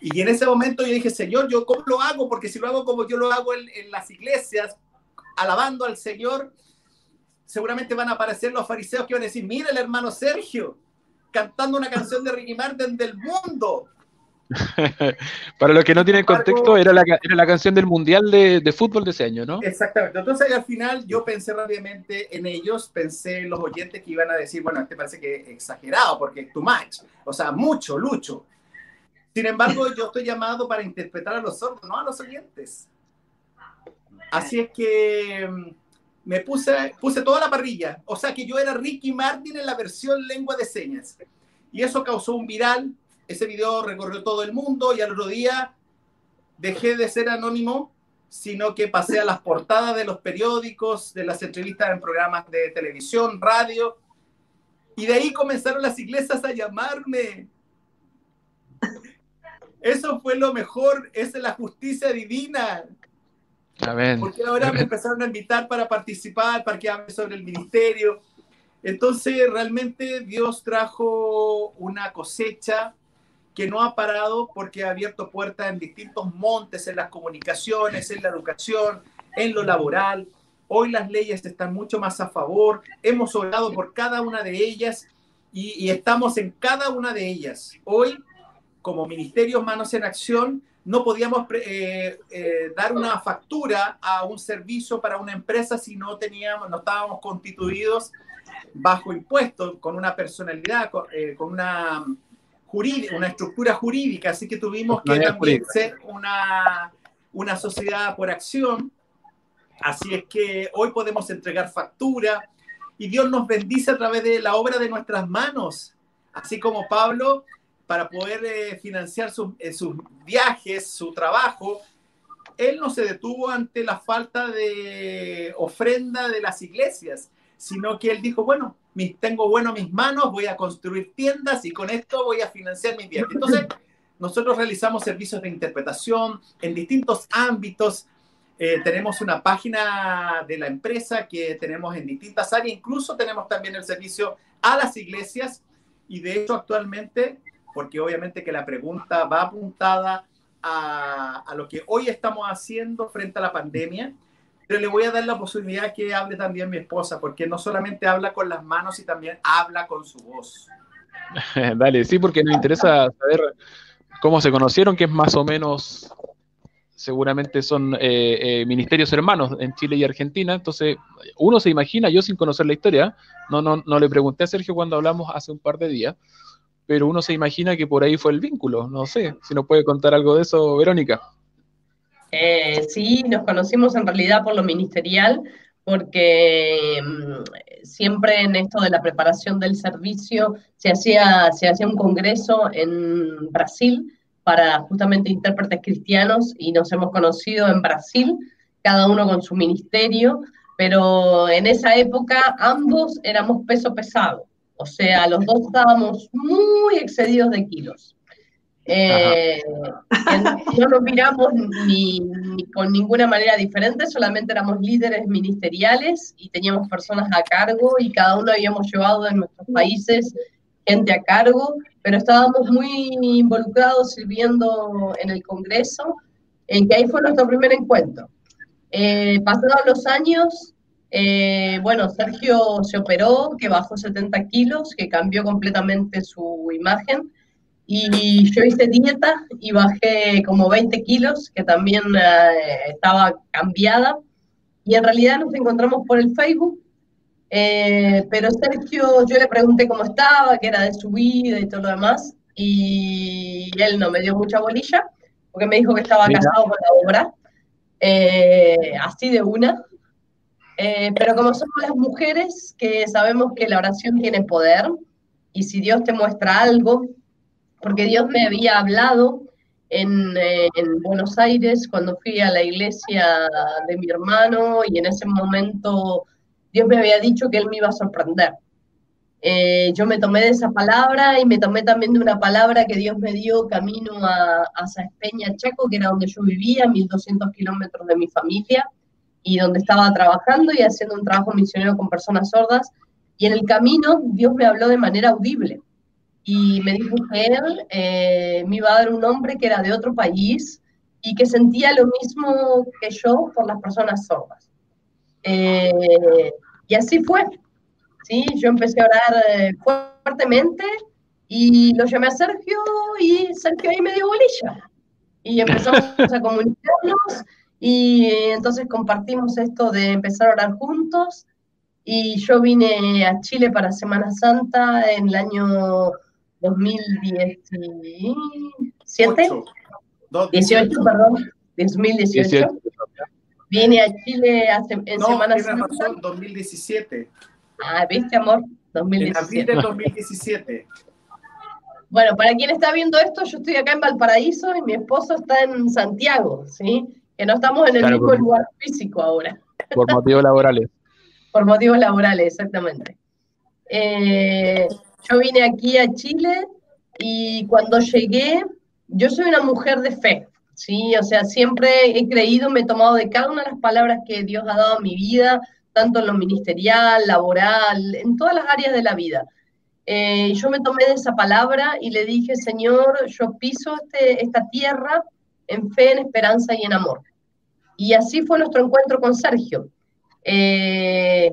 Y en ese momento yo dije, Señor, ¿yo cómo lo hago? Porque si lo hago como yo lo hago en, las iglesias, alabando al Señor, seguramente van a aparecer los fariseos que van a decir, mira el hermano Sergio, cantando una canción de Ricky Martin del mundo. [LAUGHS] Para los que no tienen contexto, era la, era la canción del Mundial de, de, Fútbol de ese año, ¿no? Exactamente. Entonces, al final, yo pensé rápidamente en ellos, pensé en los oyentes que iban a decir, bueno, este parece que exagerado, porque es too much. O sea, mucho, lucho. Sin embargo, yo estoy llamado para interpretar a los sordos, no a los oyentes. Así es que mm, me puse, puse toda la parrilla. O sea, que yo era Ricky Martin en la versión lengua de señas. Y eso causó un viral ese video recorrió todo el mundo y al otro día dejé de ser anónimo, sino que pasé a las portadas de los periódicos, de las entrevistas en programas de televisión, radio, y de ahí comenzaron las iglesias a llamarme. Eso fue lo mejor, es la justicia divina. Porque ahora me empezaron a invitar para participar, para que hable sobre el ministerio. Entonces, realmente Dios trajo una cosecha que no ha parado porque ha abierto puertas en distintos montes, en las comunicaciones, en la educación, en lo laboral. Hoy las leyes están mucho más a favor. Hemos orado por cada una de ellas y, estamos en cada una de ellas. Hoy, como Ministerio Manos en Acción, no podíamos eh, eh, dar una factura a un servicio para una empresa si no teníamos, no estábamos constituidos bajo impuestos, con una personalidad, con, eh, una, una estructura jurídica, así que tuvimos que también ser una, una sociedad por acción. Así es que hoy podemos entregar factura y Dios nos bendice a través de la obra de nuestras manos, así como Pablo para poder eh, financiar eh, sus viajes, su trabajo, él no se detuvo ante la falta de ofrenda de las iglesias, sino que él dijo, bueno, mis, tengo bueno mis manos, voy a construir tiendas y con esto voy a financiar mi viaje. Entonces, [LAUGHS] nosotros realizamos servicios de interpretación en distintos ámbitos. Eh, tenemos una página de la empresa que tenemos en distintas áreas, incluso tenemos también el servicio a las iglesias y de hecho actualmente porque obviamente que la pregunta va apuntada a, lo que hoy estamos haciendo frente a la pandemia, pero le voy a dar la posibilidad que hable también mi esposa, porque no solamente habla con las manos, y también habla con su voz. [LAUGHS] Dale, sí, porque nos interesa saber cómo se conocieron, que es más o menos, seguramente son eh, eh, ministerios hermanos en Chile y Argentina, entonces uno se imagina, yo sin conocer la historia, no, no, no le pregunté a Sergio cuando hablamos hace un par de días, pero uno se imagina que por ahí fue el vínculo. No sé, si nos puede contar algo de eso, Verónica. Eh, sí, nos conocimos en realidad por lo ministerial, porque mm, siempre en esto de la preparación del servicio se hacía, se hacía un congreso en Brasil para justamente intérpretes cristianos y nos hemos conocido en Brasil, cada uno con su ministerio, pero en esa época ambos éramos peso pesado. O sea, los dos estábamos muy excedidos de kilos. Eh, no nos miramos ni, con ninguna manera diferente, solamente éramos líderes ministeriales y teníamos personas a cargo y cada uno habíamos llevado en nuestros países gente a cargo, pero estábamos muy involucrados sirviendo en el Congreso, en que ahí fue nuestro primer encuentro. Eh, pasados los años, eh, bueno, Sergio se operó, que bajó 70 kilos, que cambió completamente su imagen. Y yo hice dieta y bajé como 20 kilos, que también eh, estaba cambiada. Y en realidad nos encontramos por el Facebook. Eh, pero Sergio, yo le pregunté cómo estaba, qué era de su vida y todo lo demás. Y él no me dio mucha bolilla, porque me dijo que estaba casado con la obra. así de una. Eh, pero como somos las mujeres que sabemos que la oración tiene poder, y si Dios te muestra algo, porque Dios me había hablado en, eh, Buenos Aires cuando fui a la iglesia de mi hermano y en ese momento Dios me había dicho que Él me iba a sorprender. Eh, yo me tomé de esa palabra y me tomé también de una palabra que Dios me dio camino a, a Saespeña, Chaco, que era donde yo vivía, 1200 kilómetros de mi familia y donde estaba trabajando y haciendo un trabajo misionero con personas sordas. Y en el camino Dios me habló de manera audible y me dijo que él eh, me iba a dar un nombre que era de otro país y que sentía lo mismo que yo por las personas sordas. Eh, y así fue. ¿sí? Yo empecé a orar eh, fuertemente y lo llamé a Sergio y Sergio ahí me dio bolilla. Y empezamos a comunicarnos y entonces compartimos esto de empezar a orar juntos. Y yo vine a Chile para Semana Santa en el año 2017. 18, perdón. 2018. Vine a Chile en Semana Santa. Razón, 2017. Ah, ¿viste, amor? 2017. En abril 2017. Bueno, para quien está viendo esto, yo estoy acá en Valparaíso y mi esposo está en Santiago, ¿sí? Que no estamos en el mismo lugar físico ahora. Por motivos laborales. [LAUGHS] por motivos laborales, exactamente. Eh, yo vine aquí a Chile y cuando llegué, yo soy una mujer de fe, ¿sí? O sea, siempre he creído, me he tomado de cada una de las palabras que Dios ha dado a mi vida, tanto en lo ministerial, laboral, en todas las áreas de la vida. Eh, yo me tomé de esa palabra y le dije, Señor, yo piso este, esta tierra en fe, en esperanza y en amor. Y así fue nuestro encuentro con Sergio. Eh,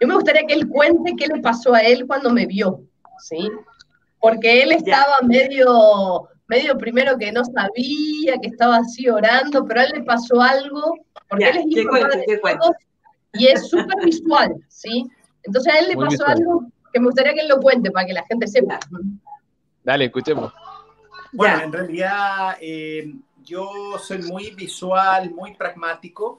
yo me gustaría que él cuente qué le pasó a él cuando me vio, ¿sí? Porque él estaba medio, medio primero que no sabía, que estaba así orando, pero a él le pasó algo, porque él es hijo de y es súper visual, ¿sí? Entonces a él le pasó algo que me gustaría que él lo cuente para que la gente sepa. Dale, escuchemos. Bueno, en realidad eh, yo soy muy visual, muy pragmático.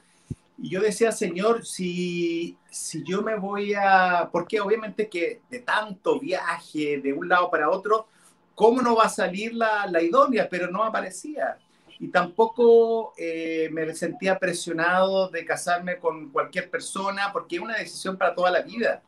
Y yo decía, Señor, si, si yo me voy a... Porque obviamente que de tanto viaje de un lado para otro, ¿cómo no va a salir la, la idónea? Pero no aparecía. Y tampoco eh, me sentía presionado de casarme con cualquier persona, porque es una decisión para toda la vida.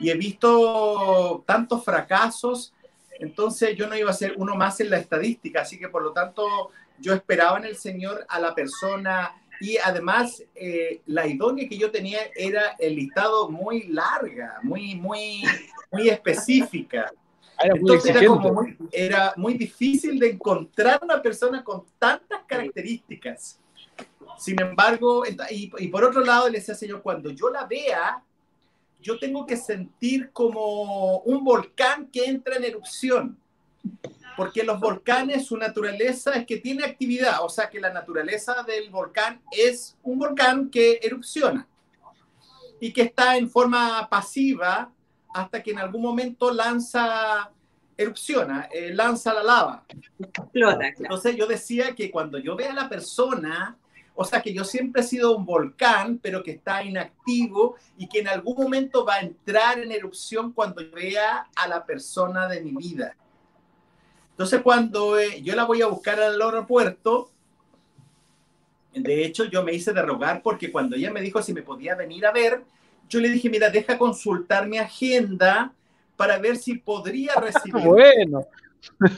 Y he visto tantos fracasos, entonces yo no iba a ser uno más en la estadística, así que por lo tanto yo esperaba en el Señor a la persona y además eh, la idónea que yo tenía era el listado muy larga, muy, muy, muy específica. Era Entonces era, como muy, era muy difícil de encontrar una persona con tantas características. Sin embargo, y, y, por otro lado, le decía, Señor, cuando yo la vea, yo tengo que sentir como un volcán que entra en erupción. Porque los volcanes, su naturaleza es que tiene actividad, o sea que la naturaleza del volcán es un volcán que erupciona y que está en forma pasiva hasta que en algún momento lanza, erupciona, eh, lanza la lava. Entonces yo decía que cuando yo vea a la persona, o sea que yo siempre he sido un volcán, pero que está inactivo y que en algún momento va a entrar en erupción cuando vea a la persona de mi vida. Entonces cuando eh, yo la voy a buscar al aeropuerto, de hecho yo me hice de rogar porque cuando ella me dijo si me podía venir a ver, yo le dije, mira, deja consultar mi agenda para ver si podría recibir. [LAUGHS] [LAUGHS] Bueno.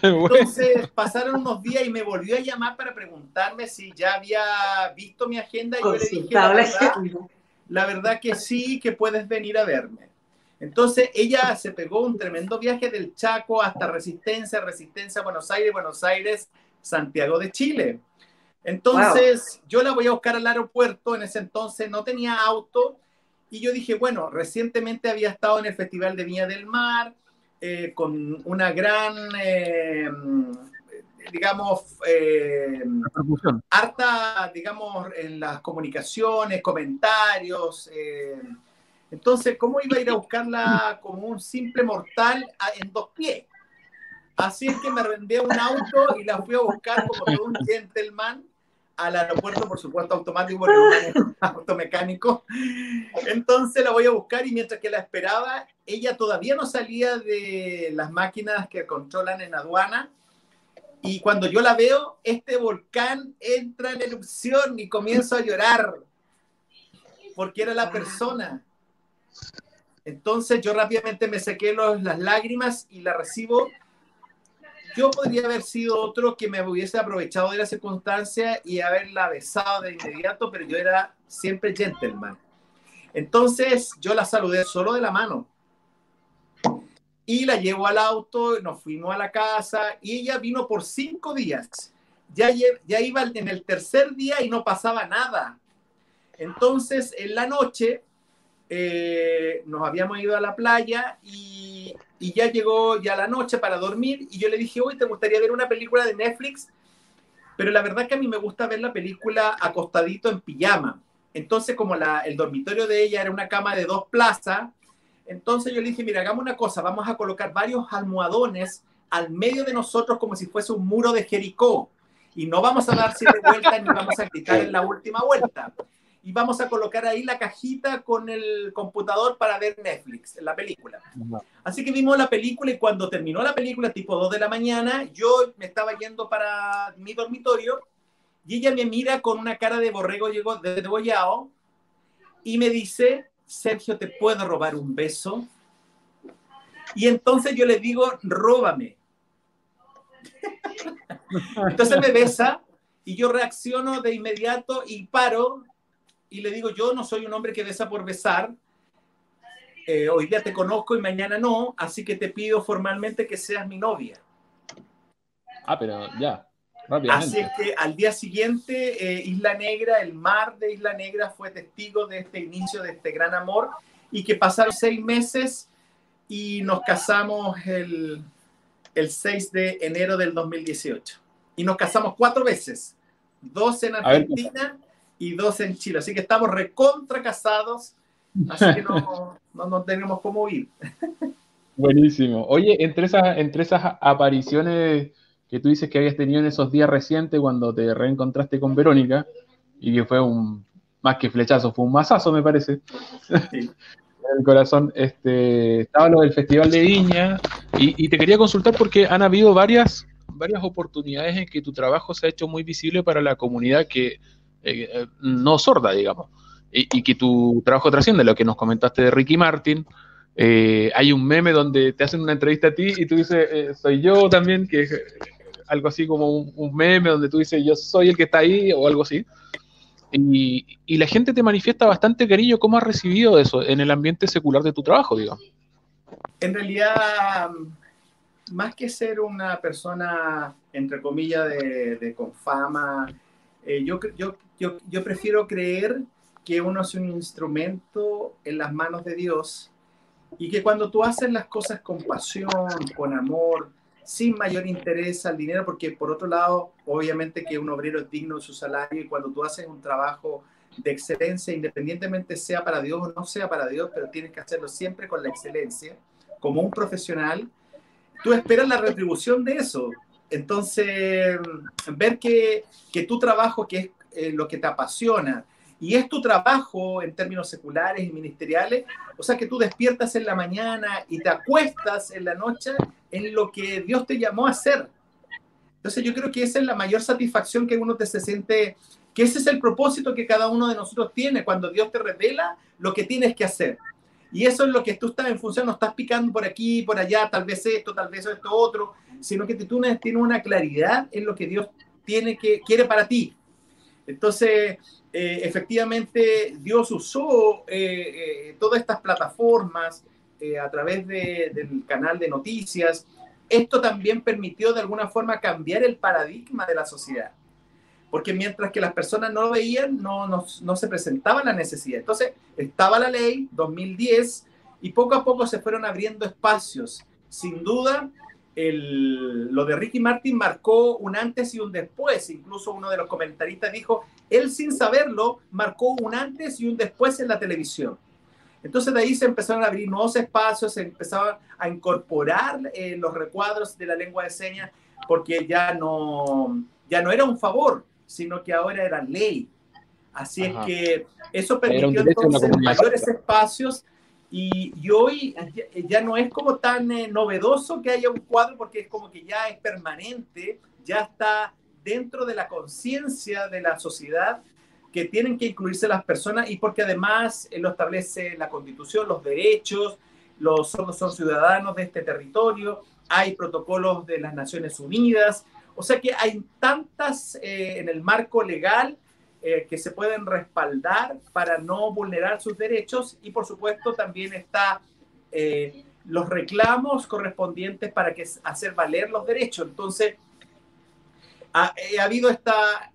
Entonces pasaron unos días y me volvió a llamar para preguntarme si ya había visto mi agenda y yo le dije, la verdad, la verdad que sí, que puedes venir a verme. Entonces ella se pegó un tremendo viaje del Chaco hasta Resistencia, Resistencia, Buenos Aires, Buenos Aires, Santiago de Chile. Entonces yo la voy a buscar al aeropuerto, en ese entonces no tenía auto, y yo dije, bueno, recientemente había estado en el Festival de Viña del Mar, eh, con una gran, eh, digamos, eh, harta, digamos, en las comunicaciones, comentarios. Entonces, ¿cómo iba a ir a [LAUGHS] buscarla como un simple mortal en dos pies? Así es que me rendí a un auto y la fui a buscar como todo un gentleman al aeropuerto, por supuesto, automático, porque un [LAUGHS] automecánico. Entonces la voy a buscar y mientras que la esperaba, ella todavía no salía de las máquinas que controlan en aduana. Y cuando yo la veo, este volcán entra en erupción y comienzo a llorar porque era la persona. Entonces yo rápidamente me saqué las lágrimas y la recibo yo podría haber sido otro que me hubiese aprovechado de la circunstancia y haberla besado de inmediato, pero yo era siempre gentleman. Entonces yo la saludé solo de la mano y la llevo al auto, nos fuimos a la casa y ella vino por cinco días. Ya, ya iba en el tercer día y no pasaba nada. Entonces en la noche eh, nos habíamos ido a la playa y, ya llegó ya la noche para dormir y yo le dije, hoy ¿te gustaría ver una película de Netflix? Pero la verdad que a mí me gusta ver la película acostadito en pijama. Entonces, como el dormitorio de ella era una cama de dos plazas, entonces yo le dije, mira, hagamos una cosa, vamos a colocar varios almohadones al medio de nosotros como si fuese un muro de Jericó. Y no vamos a dar siete vueltas ni vamos a gritar en la última vuelta y vamos a colocar ahí la cajita con el computador para ver Netflix, la película. Así que vimos la película y cuando terminó la película, tipo 2 de la mañana, yo me estaba yendo para mi dormitorio y ella me mira con una cara de borrego llegó de debollado y me dice, Sergio, ¿te puedo robar un beso? Y entonces yo le digo, róbame. [LAUGHS] entonces me besa y yo reacciono de inmediato y paro y le digo, yo no soy un hombre que besa por besar, eh, hoy día te conozco y mañana no, así que te pido formalmente que seas mi novia. Ah, pero ya, Así es que al día siguiente, eh, Isla Negra, el mar de Isla Negra fue testigo de este inicio, de este gran amor, y que pasaron seis meses y nos casamos el el 6 de enero del 2018. Y nos casamos cuatro veces, dos en Argentina y dos en Chile. Así que estamos recontra casados, así que no, [LAUGHS] no, tenemos cómo ir. Buenísimo. Oye, entre esas, entre esas apariciones que tú dices que habías tenido en esos días recientes cuando te reencontraste con Verónica, y que fue un, más que flechazo, fue un masazo, me parece. Sí. [LAUGHS] el corazón, este, estaba lo del Festival de Viña, y, te quería consultar porque han habido varias, varias oportunidades en que tu trabajo se ha hecho muy visible para la comunidad que eh, no sorda, digamos, y, que tu trabajo trasciende, lo que nos comentaste de Ricky Martin. Eh, hay un meme donde te hacen una entrevista a ti y tú dices, eh, soy yo también, que es algo así como un, meme donde tú dices, yo soy el que está ahí o algo así. Y, la gente te manifiesta bastante cariño. ¿Cómo has recibido eso en el ambiente secular de tu trabajo, digamos? En realidad, más que ser una persona, entre comillas, de, con fama, eh, yo, yo, yo, yo prefiero creer que uno es un instrumento en las manos de Dios y que cuando tú haces las cosas con pasión, con amor, sin mayor interés al dinero, porque por otro lado, obviamente que un obrero es digno de su salario y cuando tú haces un trabajo de excelencia, independientemente sea para Dios o no sea para Dios, pero tienes que hacerlo siempre con la excelencia, como un profesional, tú esperas la retribución de eso. Entonces, ver que, que tu trabajo, que es eh, lo que te apasiona, y es tu trabajo en términos seculares y ministeriales, o sea que tú despiertas en la mañana y te acuestas en la noche en lo que Dios te llamó a hacer. Entonces yo creo que esa es la mayor satisfacción que uno te se siente, que ese es el propósito que cada uno de nosotros tiene cuando Dios te revela lo que tienes que hacer. Y eso es lo que tú estás en función, no estás picando por aquí, por allá, tal vez esto, tal vez esto otro, sino que tú tienes una claridad en lo que Dios tiene que, quiere para ti. Entonces, eh, efectivamente, Dios usó eh, eh, todas estas plataformas eh, a través del canal de noticias, esto también permitió de alguna forma cambiar el paradigma de la sociedad. Porque mientras que las personas no lo veían, no, no, se presentaba la necesidad. Entonces, estaba la ley 2010 y poco a poco se fueron abriendo espacios. Sin duda, el, lo de Ricky Martin marcó un antes y un después. Incluso uno de los comentaristas dijo, él sin saberlo, marcó un antes y un después en la televisión. Entonces de ahí se empezaron a abrir nuevos espacios, se empezaba a incorporar eh, los recuadros de la lengua de señas, porque ya no, ya no era un favor, sino que ahora era ley. Así es que eso permitió entonces mayores espacios y, hoy ya, no es como tan eh, novedoso que haya un cuadro porque es como que ya es permanente, ya está dentro de la conciencia de la sociedad que tienen que incluirse las personas y porque además eh, lo establece la constitución, los derechos, los sordos son ciudadanos de este territorio, hay protocolos de las Naciones Unidas, o sea que hay tantas eh, en el marco legal eh, que se pueden respaldar para no vulnerar sus derechos y por supuesto también está los reclamos correspondientes para que hacer valer los derechos. Entonces, ha, eh, ha habido esta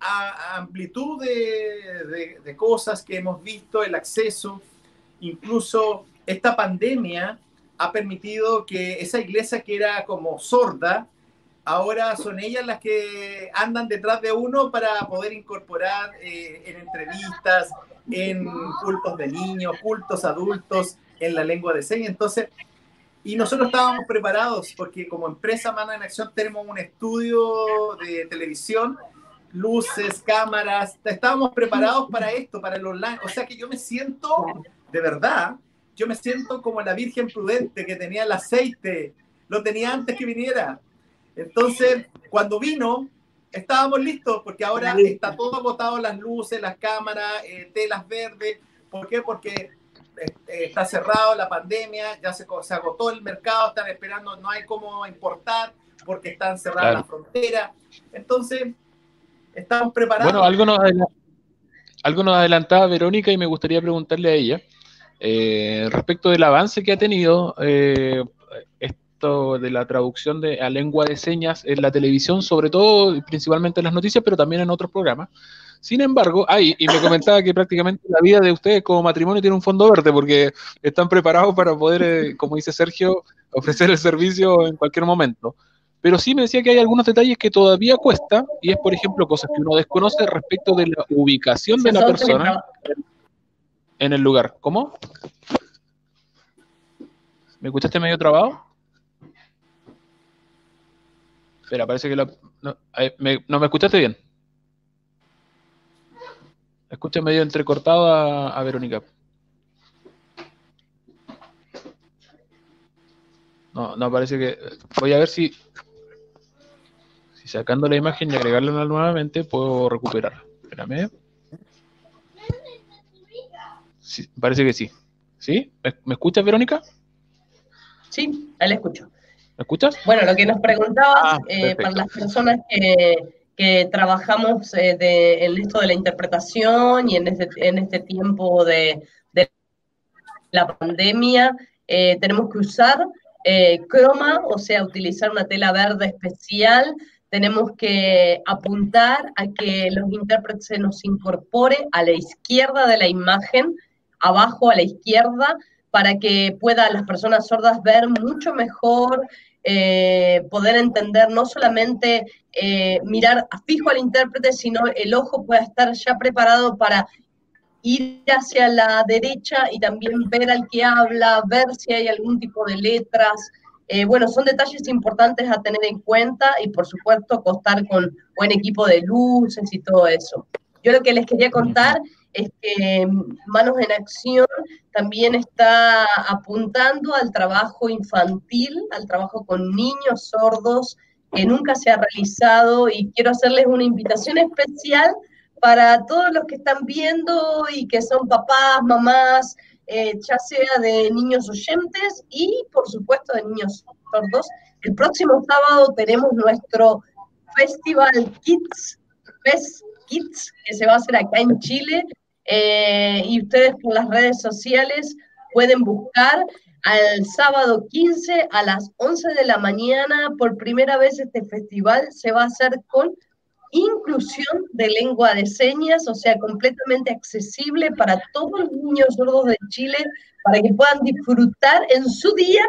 amplitud de, de, cosas que hemos visto, el acceso, incluso esta pandemia ha permitido que esa iglesia que era como sorda, ahora son ellas las que andan detrás de uno para poder incorporar eh, en entrevistas, en cultos de niños, cultos adultos, en la lengua de señas. Entonces, y nosotros estábamos preparados porque como empresa Mano en Acción tenemos un estudio de televisión, luces, cámaras, estábamos preparados para esto, para el online. O sea que yo me siento, de verdad, yo me siento como la Virgen Prudente que tenía el aceite, lo tenía antes que viniera. Entonces, cuando vino, estábamos listos porque ahora está todo agotado, las luces, las cámaras, eh, telas verdes. ¿Por qué? Porque este, está cerrado la pandemia, ya se, se, agotó el mercado, están esperando, no hay cómo importar porque están cerradas las fronteras. Entonces, estamos preparados. Bueno, algo nos, algo nos adelantaba Verónica y me gustaría preguntarle a ella eh, respecto del avance que ha tenido eh, esto de la traducción de, a lengua de señas en la televisión, sobre todo, principalmente en las noticias, pero también en otros programas. Sin embargo, hay, y me comentaba que prácticamente la vida de ustedes como matrimonio tiene un fondo verde porque están preparados para poder, eh, como dice Sergio, ofrecer el servicio en cualquier momento. pero sí me decía que hay algunos detalles que todavía cuesta, y es, por ejemplo, cosas que uno desconoce respecto de la ubicación de la persona en el lugar. ¿Cómo? ¿Me escuchaste medio trabado? Espera, parece que me, no me escuchaste bien. Escucha medio entrecortado a, Verónica. No, no parece que. Voy a ver si. Si sacando la imagen y agregarla nuevamente puedo recuperar. Espérame. parece que sí. ¿Sí? ¿Me, escuchas, Verónica? Sí, ahí la escucho. ¿Me escuchas? Bueno, lo que nos preguntabas, ah, eh, para las personas que, que trabajamos eh, en esto de la interpretación y en este, en este tiempo de, la pandemia, eh, tenemos que usar eh, croma, o sea, utilizar una tela verde especial. Tenemos que apuntar a que los intérpretes se nos incorpore a la izquierda de la imagen, abajo a la izquierda, para que puedan las personas sordas ver mucho mejor eh, poder entender no solamente eh, mirar fijo al intérprete, sino el ojo pueda estar ya preparado para ir hacia la derecha y también ver al que habla, ver si hay algún tipo de letras. Eh, bueno, son detalles importantes a tener en cuenta y por supuesto contar con buen equipo de luces y todo eso. Yo lo que les quería contar es que Manos en Acción también está apuntando al trabajo infantil, al trabajo con niños sordos, que nunca se ha realizado y quiero hacerles una invitación especial para todos los que están viendo y que son papás, mamás, eh, ya sea de niños oyentes y por supuesto de niños sordos. El próximo sábado tenemos nuestro Festival Kids, Fest Kids, que se va a hacer acá en Chile, eh, y ustedes por las redes sociales pueden buscar al sábado 15 a las 11 de la mañana. Por primera vez este festival se va a hacer con inclusión de lengua de señas, o sea, completamente accesible para todos los niños sordos de Chile, para que puedan disfrutar en su día,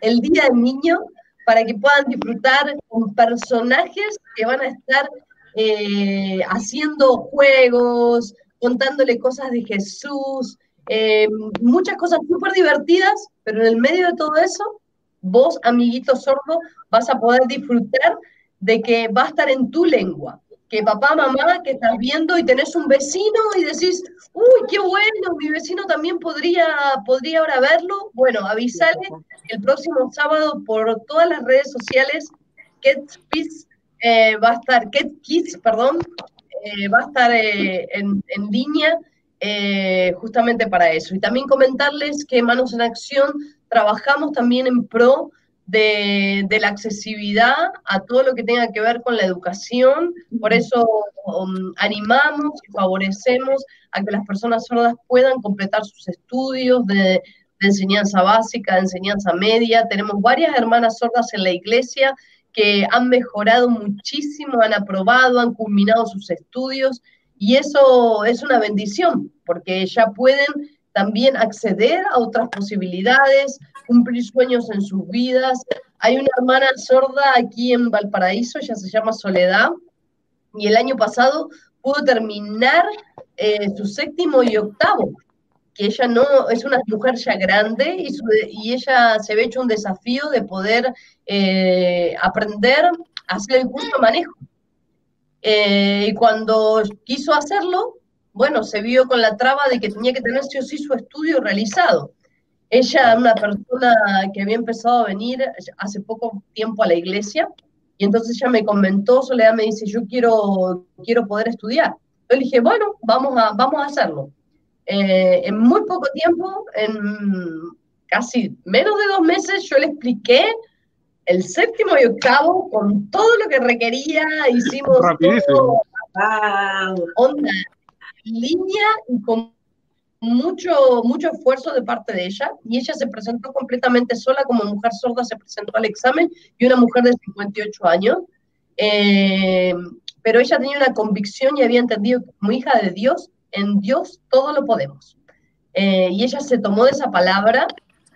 el Día del Niño, para que puedan disfrutar con personajes que van a estar eh, haciendo juegos, contándole cosas de Jesús, eh, muchas cosas súper divertidas, pero en el medio de todo eso, vos, amiguito sordo, vas a poder disfrutar de que va a estar en tu lengua. Que papá, mamá, que estás viendo y tenés un vecino y decís, uy, qué bueno, mi vecino también podría, podría ahora verlo. Bueno, avisale el próximo sábado por todas las redes sociales, Kids, eh, va a estar, Kids, perdón, eh, va a estar eh, en, línea eh, justamente para eso. Y también comentarles que Manos en Acción trabajamos también en pro de, la accesibilidad a todo lo que tenga que ver con la educación. Por eso um, animamos y favorecemos a que las personas sordas puedan completar sus estudios de, de enseñanza básica, de enseñanza media. Tenemos varias hermanas sordas en la iglesia que han mejorado muchísimo, han aprobado, han culminado sus estudios y eso es una bendición porque ya pueden también acceder a otras posibilidades, cumplir sueños en sus vidas. Hay una hermana sorda aquí en Valparaíso, ella se llama Soledad, y el año pasado pudo terminar eh, su séptimo y octavo que ella no es una mujer ya grande y, y ella se ve hecho un desafío de poder eh, aprender a hacer el justo manejo. Eh, y cuando quiso hacerlo, bueno, se vio con la traba de que tenía que tener sí o sí su estudio realizado. Ella, una persona que había empezado a venir hace poco tiempo a la iglesia, y entonces ella me comentó, Soledad me dice, yo quiero, quiero poder estudiar. Yo le dije, bueno, vamos a, vamos a hacerlo. Eh, en muy poco tiempo, en casi menos de dos meses, yo le expliqué el séptimo y octavo con todo lo que requería, hicimos todo, onda línea y con mucho, mucho esfuerzo de parte de ella, y ella se presentó completamente sola como mujer sorda, se presentó al examen, y una mujer de 58 años, eh, pero ella tenía una convicción y había entendido que como hija de Dios, en Dios todo lo podemos. Eh, y ella se tomó de esa palabra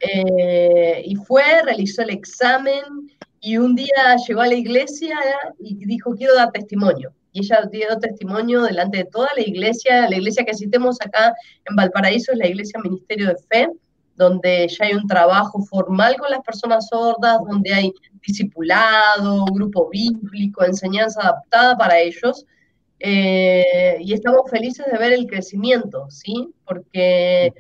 eh, y fue, realizó el examen y un día llegó a la iglesia y dijo, quiero dar testimonio. Y ella dio testimonio delante de toda la iglesia. La iglesia que asistemos acá en Valparaíso es la iglesia Ministerio de Fe, donde ya hay un trabajo formal con las personas sordas, donde hay discipulado, grupo bíblico, enseñanza adaptada para ellos. Eh, y estamos felices de ver el crecimiento, ¿sí? Porque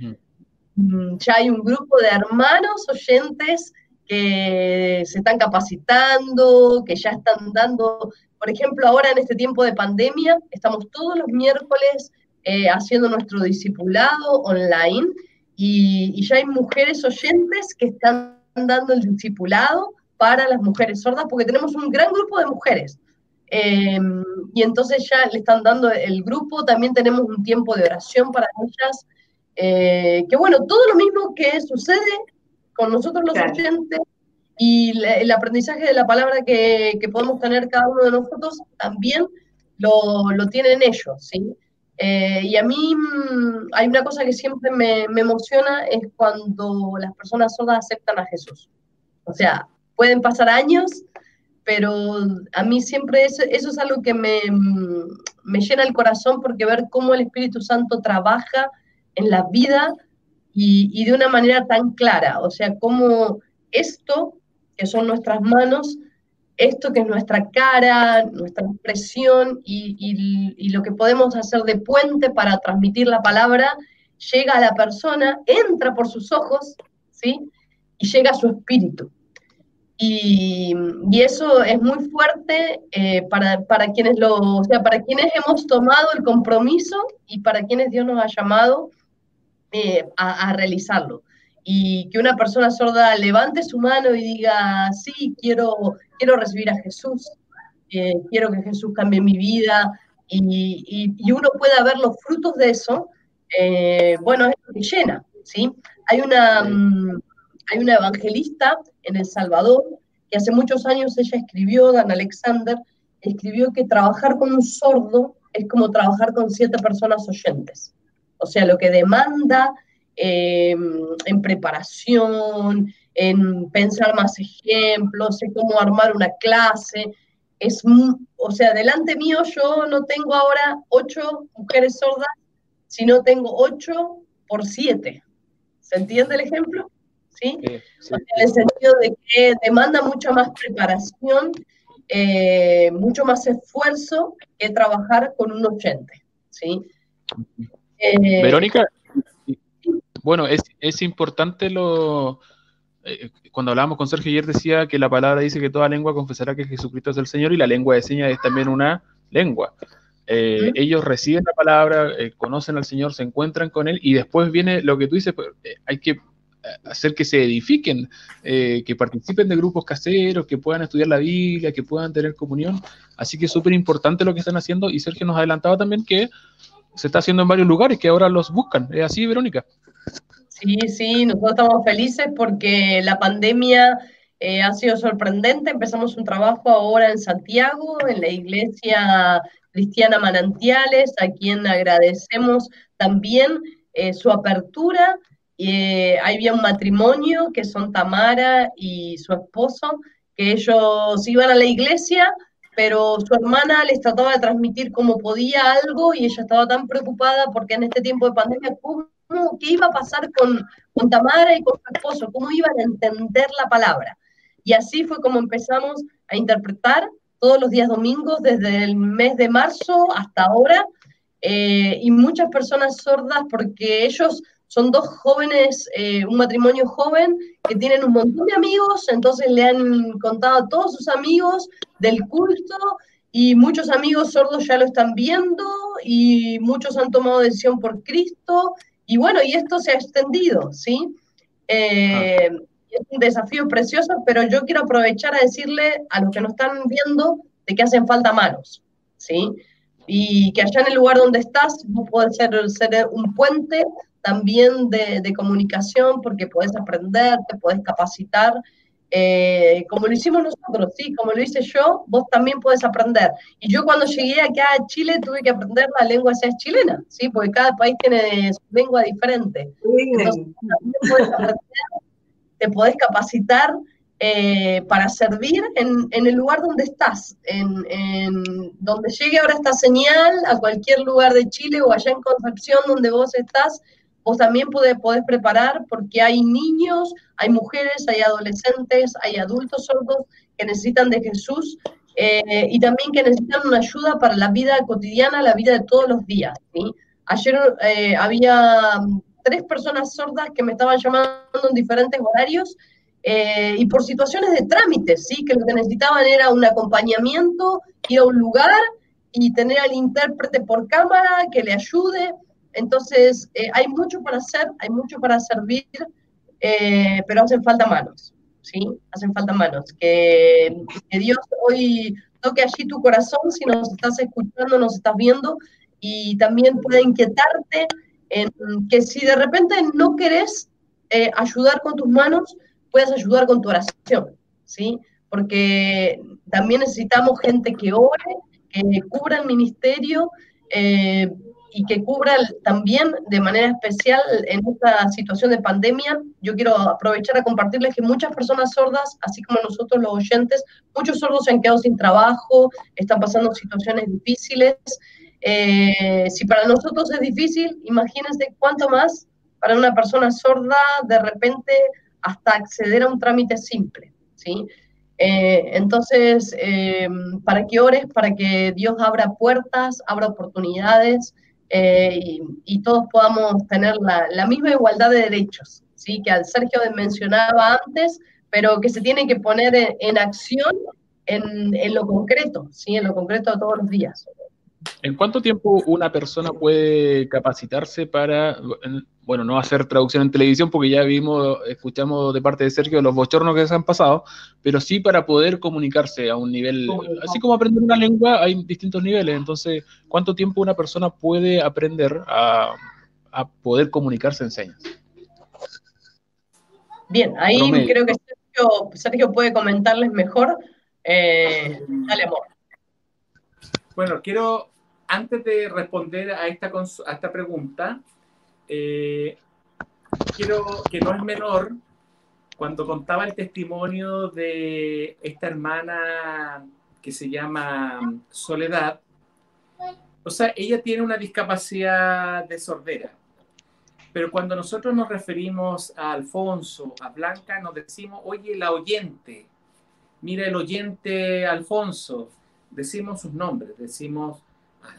mm, ya hay un grupo de hermanos oyentes que se están capacitando, que ya están dando, por ejemplo, ahora en este tiempo de pandemia, estamos todos los miércoles eh, haciendo nuestro discipulado online y, ya hay mujeres oyentes que están dando el discipulado para las mujeres sordas, porque tenemos un gran grupo de mujeres. Em, y entonces ya le están dando el grupo, también tenemos un tiempo de oración para ellas, eh, que bueno, todo lo mismo que sucede con nosotros los oyentes y el aprendizaje de la palabra que, que, podemos tener cada uno de nosotros también lo, lo tienen ellos, ¿sí? Eh, y a mí mm, hay una cosa que siempre me, me, emociona, es cuando las personas sordas aceptan a Jesús. O sea, pueden pasar años, pero a mí siempre eso, es algo que me, me, llena el corazón porque ver cómo el Espíritu Santo trabaja en la vida y, y de una manera tan clara. O sea, cómo esto, que son nuestras manos, esto que es nuestra cara, nuestra expresión y, lo que podemos hacer de puente para transmitir la palabra, llega a la persona, entra por sus ojos, ¿sí? Y llega a su espíritu. Y, eso es muy fuerte eh, para, quienes lo, o sea, para quienes hemos tomado el compromiso y para quienes Dios nos ha llamado eh, a realizarlo y que una persona sorda levante su mano y diga, sí, quiero, quiero recibir a Jesús, eh, quiero que Jesús cambie mi vida, y, y, uno pueda ver los frutos de eso, eh, bueno, es lo que llena, ¿sí? Hay una, mm, hay una evangelista en El Salvador, que hace muchos años ella escribió, Dan Alexander, escribió que trabajar con un sordo es como trabajar con siete personas oyentes. O sea, lo que demanda Em, en preparación, en pensar más ejemplos, en cómo armar una clase. Es, o sea, delante mío yo no tengo ahora ocho mujeres sordas, sino tengo ocho por siete. ¿Se entiende el ejemplo? ¿Sí? en el sentido de que demanda mucha más preparación, eh, mucho más esfuerzo que trabajar con un oyente. ¿sí? Eh, Verónica, bueno, es, es importante lo... Eh, cuando hablábamos con Sergio ayer decía que la palabra dice que toda lengua confesará que Jesucristo es el Señor y la lengua de señas es también una lengua. Eh, ellos reciben la palabra, eh, conocen al Señor, se encuentran con Él y después viene lo que tú dices, pues, hay que hacer que se edifiquen, que participen de grupos caseros, que puedan estudiar la Biblia, que puedan tener comunión. Así que es súper importante lo que están haciendo y Sergio nos adelantaba también que se está haciendo en varios lugares, que ahora los buscan. ¿Es así, Verónica? Sí, sí, nosotros estamos felices porque la pandemia eh, ha sido sorprendente. Empezamos un trabajo ahora en Santiago, en la iglesia cristiana Manantiales, a quien agradecemos también eh, su apertura. Eh, había un matrimonio que son Tamara y su esposo, que ellos iban a la iglesia, pero su hermana les trataba de transmitir como podía algo y ella estaba tan preocupada porque en este tiempo de pandemia, qué iba a pasar con, con Tamara y con su esposo, cómo iban a entender la palabra. Y así fue como empezamos a interpretar todos los días domingos desde el mes de marzo hasta ahora. Eh, y muchas personas sordas porque ellos son dos jóvenes, eh, un matrimonio joven que tienen un montón de amigos, entonces le han contado a todos sus amigos del culto y muchos amigos sordos ya lo están viendo y muchos han tomado decisión por Cristo y bueno, y esto se ha extendido, ¿sí? Eh, es un desafío precioso, pero yo quiero aprovechar a decirle a los que nos están viendo de que hacen falta manos, ¿sí? Y que allá en el lugar donde estás, vos podés ser, ser un puente también de, de comunicación, porque podés aprender, te podés capacitar, eh, como lo hicimos nosotros, sí, como lo hice yo, vos también puedes aprender. Y yo cuando llegué acá a Chile tuve que aprender la lengua es chilena, sí, porque cada país tiene su lengua diferente. Entonces, te podés capacitar eh, para servir en, el lugar donde estás, en, donde llegue ahora esta señal, a cualquier lugar de Chile o allá en Concepción donde vos estás, vos también podés, podés preparar porque hay niños, hay mujeres, hay adolescentes, hay adultos sordos que necesitan de Jesús eh, y también que necesitan una ayuda para la vida cotidiana, la vida de todos los días. Ayer eh, había mm, tres personas sordas que me estaban llamando en diferentes horarios eh, y por situaciones de trámite, ¿sí? que lo que necesitaban era un acompañamiento, ir a un lugar y tener al intérprete por cámara que le ayude. Entonces, hay mucho para hacer, hay mucho para servir, pero hacen falta manos. ¿sí? Hacen falta manos. Que, Dios hoy toque allí tu corazón si nos estás escuchando, nos estás viendo, y también puede inquietarte en que si de repente no querés eh, ayudar con tus manos, puedes ayudar con tu oración, ¿sí? Porque también necesitamos gente que ore, que cubra el ministerio, eh, y que cubra también de manera especial en esta situación de pandemia. Yo quiero aprovechar a compartirles que muchas personas sordas, así como nosotros los oyentes, muchos sordos se han quedado sin trabajo, están pasando situaciones difíciles. Eh, si para nosotros es difícil, imagínense cuánto más para una persona sorda de repente hasta acceder a un trámite simple, ¿sí? Eh, entonces, eh, para que ores, para que Dios abra puertas, abra oportunidades, eh, y, todos podamos tener la, misma igualdad de derechos, ¿sí? que Sergio mencionaba antes, pero que se tiene que poner en, acción en, lo concreto, ¿sí? en lo concreto de todos los días. ¿En cuánto tiempo una persona puede capacitarse para, bueno, no hacer traducción en televisión porque ya vimos, escuchamos de parte de Sergio los bochornos que se han pasado, pero sí para poder comunicarse a un nivel, así como aprender una lengua, hay distintos niveles, entonces, ¿cuánto tiempo una persona puede aprender a, poder comunicarse en señas? Bien, ahí creo que Sergio, puede comentarles mejor. Eh, dale, amor. Bueno, quiero, antes de responder a esta, a esta pregunta, eh, quiero que no es menor, cuando contaba el testimonio de esta hermana que se llama Soledad, o sea, ella tiene una discapacidad de sordera, pero cuando nosotros nos referimos a Alfonso, a Blanca, nos decimos, oye, la oyente, mira el oyente Alfonso, decimos sus nombres, decimos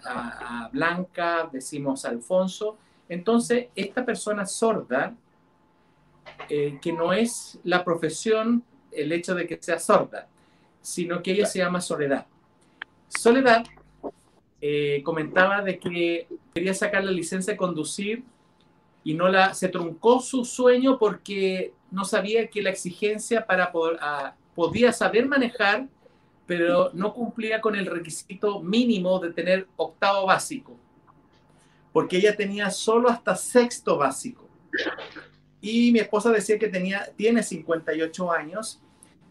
a, Blanca, decimos a Alfonso. Entonces, esta persona sorda, eh, que no es la profesión el hecho de que sea sorda, sino que ella se llama Soledad. Soledad eh, comentaba de que quería sacar la licencia de conducir y no la se truncó su sueño porque no sabía que la exigencia para poder podía saber manejar pero no cumplía con el requisito mínimo de tener octavo básico, porque ella tenía solo hasta sexto básico. Y mi esposa decía que tenía, tiene 58 años.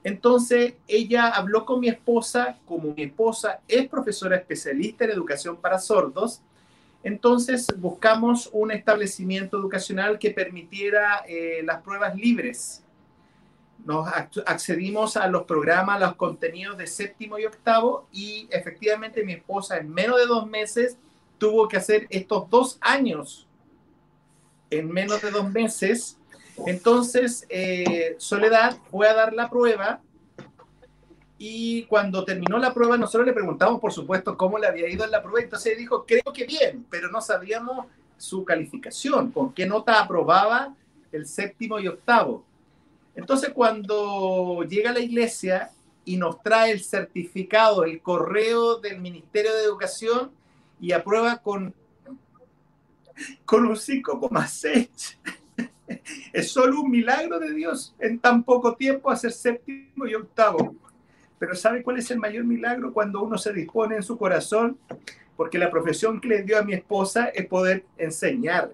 Entonces ella habló con mi esposa, como mi esposa es profesora especialista en educación para sordos, entonces buscamos un establecimiento educacional que permitiera eh, las pruebas libres nos accedimos a los programas, a los contenidos de séptimo y octavo y efectivamente mi esposa en menos de dos meses tuvo que hacer estos dos años en menos de dos meses. Entonces, eh, Soledad fue a dar la prueba y cuando terminó la prueba nosotros le preguntamos, por supuesto, cómo le había ido en la prueba. Entonces dijo, creo que bien, pero no sabíamos su calificación, con qué nota aprobaba el séptimo y octavo. Entonces, cuando llega a la iglesia y nos trae el certificado, el correo del Ministerio de Educación y aprueba con, con un 5,6. [LAUGHS] Es solo un milagro de Dios en tan poco tiempo hacer séptimo y octavo. Pero ¿sabe cuál es el mayor milagro? Cuando uno se dispone en su corazón, porque la profesión que le dio a mi esposa es poder enseñar.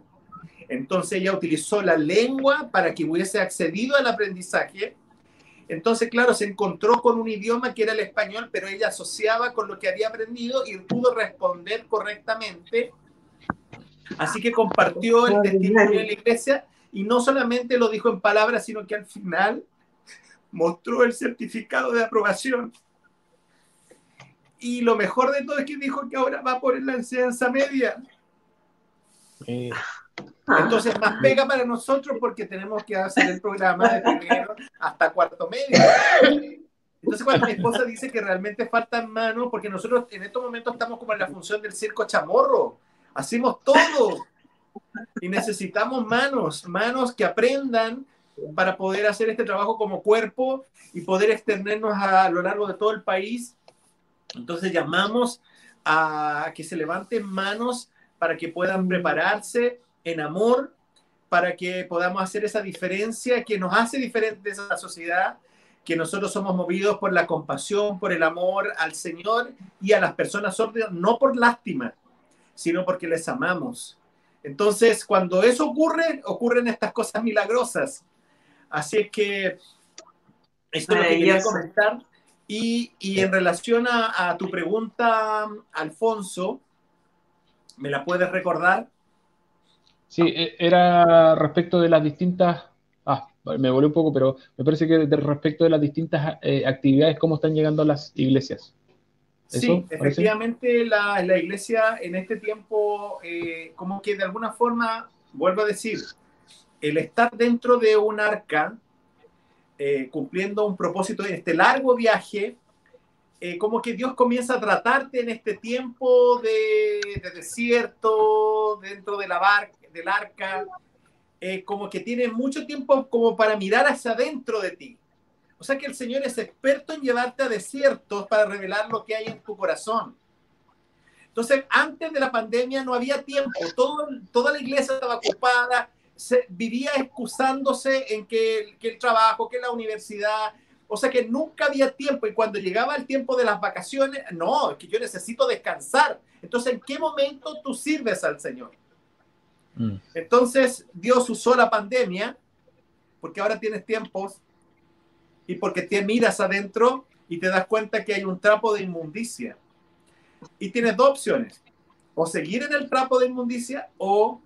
Entonces ella utilizó la lengua para que hubiese accedido al aprendizaje. Entonces, claro, se encontró con un idioma que era el español, pero ella asociaba con lo que había aprendido y pudo responder correctamente. Así que compartió el testimonio de la iglesia y no solamente lo dijo en palabras, sino que al final mostró el certificado de aprobación. Y lo mejor de todo es que dijo que ahora va a poner la enseñanza media. Entonces, más pega para nosotros porque tenemos que hacer el programa de primero hasta cuarto medio. Entonces, cuando mi esposa dice que realmente faltan manos, porque nosotros en estos momentos estamos como en la función del circo chamorro, hacemos todo y necesitamos manos, manos que aprendan para poder hacer este trabajo como cuerpo y poder extendernos a, lo largo de todo el país. Entonces llamamos a que se levanten manos para que puedan prepararse en amor, para que podamos hacer esa diferencia que nos hace diferentes a la sociedad, que nosotros somos movidos por la compasión, por el amor al Señor y a las personas sordas, no por lástima, sino porque les amamos. Entonces, cuando eso ocurre, ocurren estas cosas milagrosas. Así es que esto es lo que quería comentar. Y, y en relación a, a, tu pregunta, Alfonso, ¿me la puedes recordar? Sí, e, era respecto de las distintas. Ah, me volé un poco, pero me parece que respecto de las distintas eh, actividades, cómo están llegando a las iglesias. Sí, efectivamente la, la, iglesia en este tiempo, eh, como que de alguna forma, vuelvo a decir, el estar dentro de un arca, eh, cumpliendo un propósito en este largo viaje, eh, como que Dios comienza a tratarte en este tiempo de, de desierto, dentro de la barca, del arca, como que tiene mucho tiempo como para mirar hacia adentro de ti o sea que el Señor es experto en llevarte a desiertos para revelar lo que hay en tu corazón. Entonces, antes de la pandemia no había tiempo, Todo, toda la iglesia estaba ocupada, se, vivía excusándose en que, que el trabajo, que la universidad, o sea que nunca había tiempo y cuando llegaba el tiempo de las vacaciones, no, es que yo necesito descansar. Entonces, ¿en qué momento tú sirves al Señor? Mm. Entonces, Dios usó la pandemia, porque ahora tienes tiempos y porque te miras adentro y te das cuenta que hay un trapo de inmundicia. Y tienes dos opciones, o seguir en el trapo de inmundicia o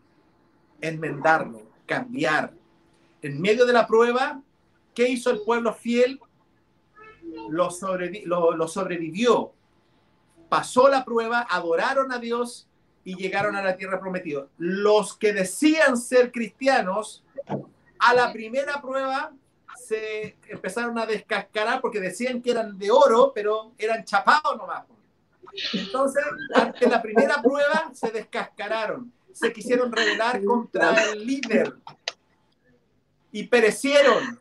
enmendarlo, cambiar. En medio de la prueba, ¿qué hizo el pueblo fiel? Lo, lo sobrevivió. Pasó la prueba, adoraron a Dios y llegaron a la tierra prometida. Los que decían ser cristianos, a la primera prueba se empezaron a descascarar porque decían que eran de oro, pero eran chapados nomás. Entonces, ante la primera prueba, se descascararon. Se quisieron rebelar contra el líder y perecieron.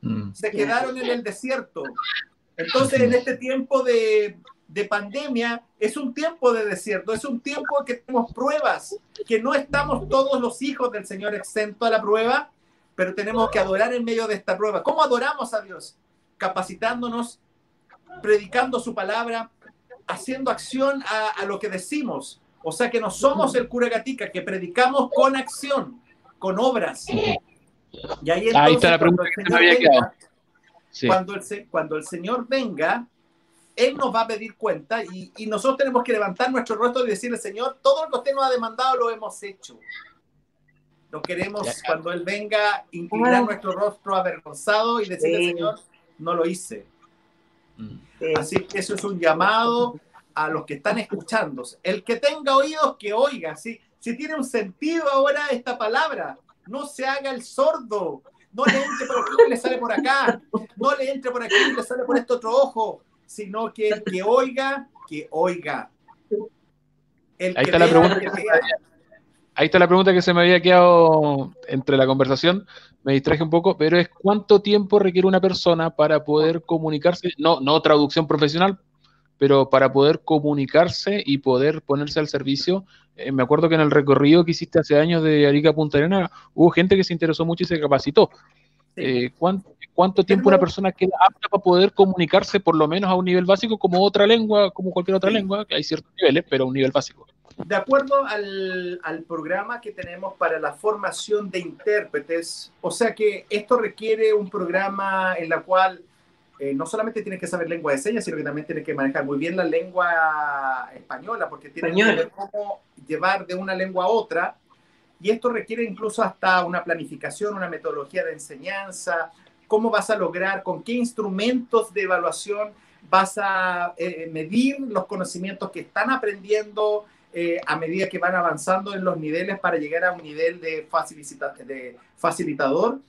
Mm. Se quedaron en el desierto. Entonces, en este tiempo de, de pandemia, es un tiempo de desierto, es un tiempo que tenemos pruebas, que no estamos todos los hijos del Señor exentos a la prueba, pero tenemos que adorar en medio de esta prueba. ¿Cómo adoramos a Dios? Capacitándonos, predicando su palabra, haciendo acción a, lo que decimos. O sea que no somos el cura gatica, que predicamos con acción, con obras. Y ahí, está la pregunta cuando, el, cuando el Señor venga, Él nos va a pedir cuenta y, y nosotros tenemos que levantar nuestro rostro y decirle, Señor, todo lo que usted nos ha demandado lo hemos hecho. No queremos cuando Él venga inclinar nuestro rostro avergonzado y decirle, Señor, no lo hice. Mm. Así que eso es un llamado a los que están escuchando. El que tenga oídos, que oiga. Si tiene un sentido ahora esta palabra, no se haga el sordo. No le entre por aquí y le sale por acá. No le entre por aquí y le sale por este otro ojo. Sino que el que oiga, que oiga. El Ahí está la pregunta. Ahí está la pregunta que se me había quedado entre la conversación, me distraje un poco, pero es cuánto tiempo requiere una persona para poder comunicarse, no, no traducción profesional, pero para poder comunicarse y poder ponerse al servicio. Eh, me acuerdo que en el recorrido que hiciste hace años de Arica a Punta Arena, hubo gente que se interesó mucho y se capacitó. Eh, ¿cuánto, tiempo una persona queda apta para poder comunicarse por lo menos a un nivel básico como otra lengua, como cualquier otra lengua, que hay ciertos niveles, pero a un nivel básico? De acuerdo al, al, programa que tenemos para la formación de intérpretes, o sea que esto requiere un programa en la cual eh, no solamente tienes que saber lengua de señas, sino que también tienes que manejar muy bien la lengua española, porque tienes que saber cómo llevar de una lengua a otra. Y esto requiere incluso hasta una planificación, una metodología de enseñanza, cómo vas a lograr, con qué instrumentos de evaluación vas a eh, medir los conocimientos que están aprendiendo eh, a medida que van avanzando en los niveles para llegar a un nivel de, de facilitador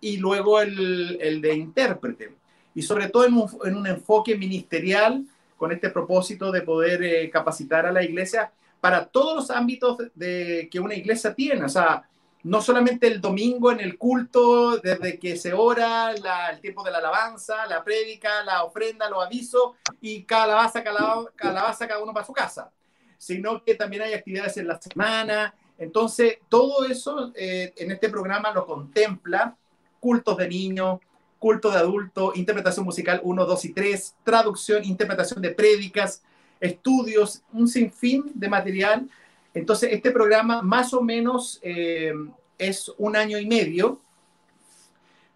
y luego el, de intérprete. Y sobre todo en un, en un, enfoque ministerial con este propósito de poder eh, capacitar a la iglesia para todos los ámbitos de, que una iglesia tiene. O sea, no solamente el domingo en el culto, desde que se ora, el tiempo de la alabanza, la prédica, la ofrenda, los avisos y calabaza, calabaza, cada uno para su casa, sino que también hay actividades en la semana. Entonces, todo eso eh, en este programa lo contempla, cultos de niños, culto de adultos, interpretación musical 1, 2 y 3, traducción, interpretación de prédicas, estudios, un sinfín de material. Entonces, este programa más o menos eh, es un año y medio,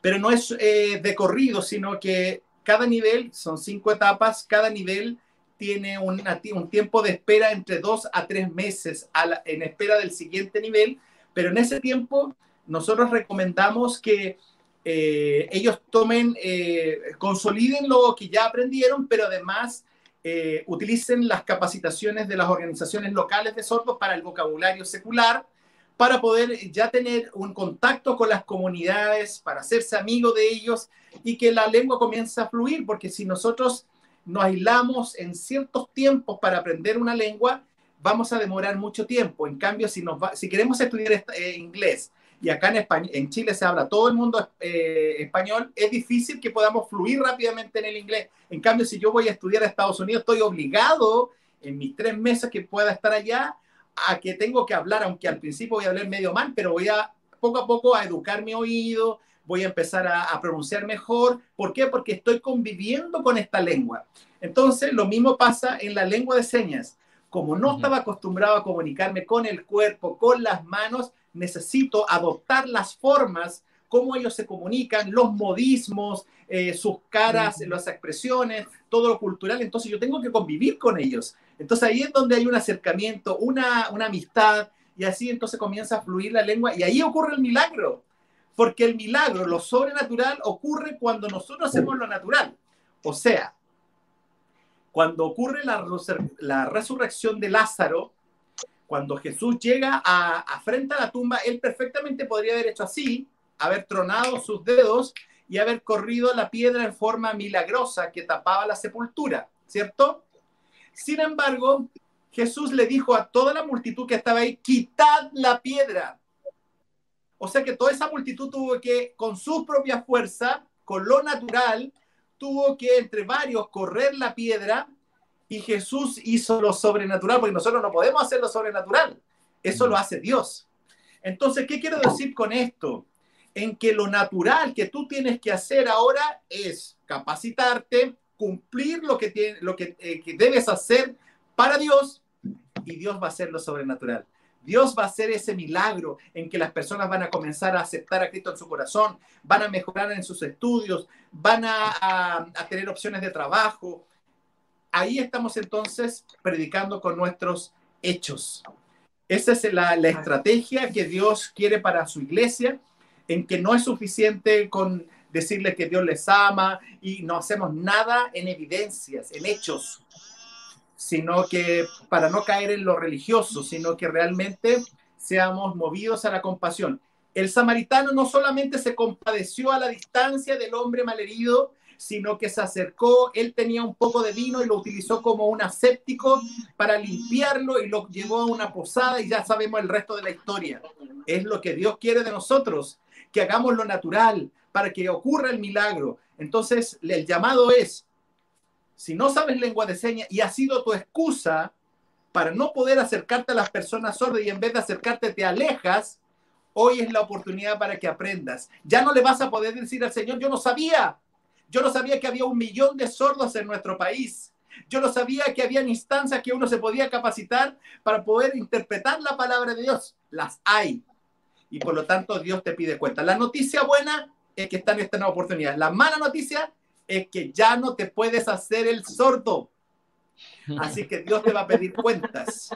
pero no es eh, de corrido, sino que cada nivel, son cinco etapas, cada nivel tiene un, tiempo de espera entre dos a tres meses en espera del siguiente nivel, pero en ese tiempo nosotros recomendamos que eh, ellos tomen, consoliden lo que ya aprendieron, pero además eh, utilicen las capacitaciones de las organizaciones locales de sordos para el vocabulario secular, para poder ya tener un contacto con las comunidades, para hacerse amigo de ellos y que la lengua comience a fluir, porque si nosotros nos aislamos en ciertos tiempos para aprender una lengua, vamos a demorar mucho tiempo. En cambio, si, nos si queremos estudiar eh, inglés y acá en, España, en Chile se habla todo el mundo eh, español, es difícil que podamos fluir rápidamente en el inglés. En cambio, si yo voy a estudiar a Estados Unidos, estoy obligado en mis tres meses que pueda estar allá a que tengo que hablar, aunque al principio voy a hablar medio mal, pero voy a poco a poco a educar mi oído, voy a empezar a, a pronunciar mejor. ¿Por qué? Porque estoy conviviendo con esta lengua. Entonces, lo mismo pasa en la lengua de señas. Como no estaba acostumbrado a comunicarme con el cuerpo, con las manos, necesito adoptar las formas, cómo ellos se comunican, los modismos, eh, sus caras, las expresiones, todo lo cultural. Entonces yo tengo que convivir con ellos. Entonces ahí es donde hay un acercamiento, una, una amistad, y así entonces comienza a fluir la lengua, y ahí ocurre el milagro. Porque el milagro, lo sobrenatural, ocurre cuando nosotros hacemos lo natural. O sea, cuando ocurre la, la resurrección de Lázaro, cuando Jesús llega a, frente a la tumba, él perfectamente podría haber hecho así, haber tronado sus dedos y haber corrido la piedra en forma milagrosa que tapaba la sepultura, ¿cierto? Sin embargo, Jesús le dijo a toda la multitud que estaba ahí, quitad la piedra. O sea que toda esa multitud tuvo que, con su propia fuerza, con lo natural, tuvo que entre varios correr la piedra y Jesús hizo lo sobrenatural, porque nosotros no podemos hacer lo sobrenatural, eso lo hace Dios. Entonces, ¿qué quiero decir con esto? En que lo natural que tú tienes que hacer ahora es capacitarte, cumplir lo que, tiene, lo que, eh, que debes hacer para Dios y Dios va a hacer lo sobrenatural. Dios va a hacer ese milagro en que las personas van a comenzar a aceptar a Cristo en su corazón, van a mejorar en sus estudios, van a, a tener opciones de trabajo, ahí estamos entonces predicando con nuestros hechos. Esa es la, estrategia que Dios quiere para su iglesia, en que no es suficiente con decirles que Dios les ama y no hacemos nada en evidencias, en hechos, sino que para no caer en lo religioso, sino que realmente seamos movidos a la compasión. El samaritano no solamente se compadeció a la distancia del hombre malherido, sino que se acercó, él tenía un poco de vino y lo utilizó como un aséptico para limpiarlo y lo llevó a una posada y ya sabemos el resto de la historia. Es lo que Dios quiere de nosotros, que hagamos lo natural para que ocurra el milagro. Entonces, el llamado es, si no sabes lengua de señas y ha sido tu excusa para no poder acercarte a las personas sordas y en vez de acercarte te alejas, hoy es la oportunidad para que aprendas. Ya no le vas a poder decir al Señor, yo no sabía, yo no sabía que había un millón de sordos en nuestro país. Yo no sabía que había instancias que uno se podía capacitar para poder interpretar la palabra de Dios. Las hay. Y por lo tanto Dios te pide cuenta. La noticia buena es que está en esta nueva oportunidad. La mala noticia es que ya no te puedes hacer el sordo. Así que Dios te va a pedir cuentas.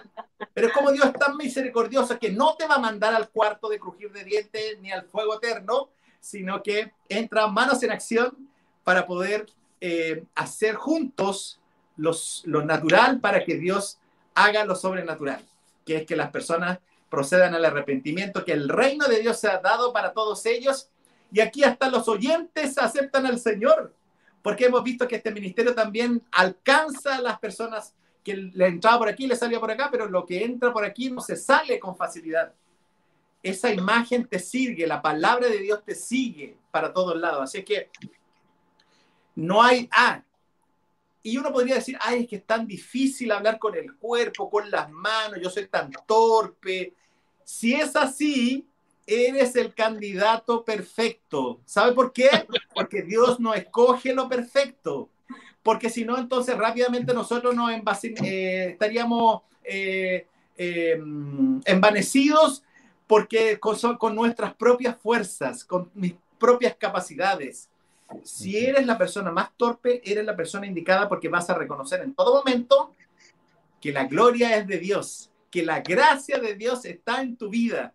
Pero como Dios es tan misericordioso que no te va a mandar al cuarto de crujir de dientes ni al fuego eterno, sino que entra manos en acción para poder eh, hacer juntos los, lo natural para que Dios haga lo sobrenatural, que es que las personas procedan al arrepentimiento, que el reino de Dios se ha dado para todos ellos. Y aquí hasta los oyentes aceptan al Señor, porque hemos visto que este ministerio también alcanza a las personas que le entraba por aquí, le salía por acá, pero lo que entra por aquí no se sale con facilidad. Esa imagen te sigue, la palabra de Dios te sigue para todos lados. Así que no hay, ah, y uno podría decir, ay, es que es tan difícil hablar con el cuerpo, con las manos, yo soy tan torpe. Si es así, eres el candidato perfecto. ¿Sabe por qué? Porque Dios no escoge lo perfecto. Porque si no, entonces rápidamente nosotros nos eh, estaríamos eh, eh, envanecidos porque con, con nuestras propias fuerzas, con mis propias capacidades. Si eres la persona más torpe, eres la persona indicada porque vas a reconocer en todo momento que la gloria es de Dios, que la gracia de Dios está en tu vida.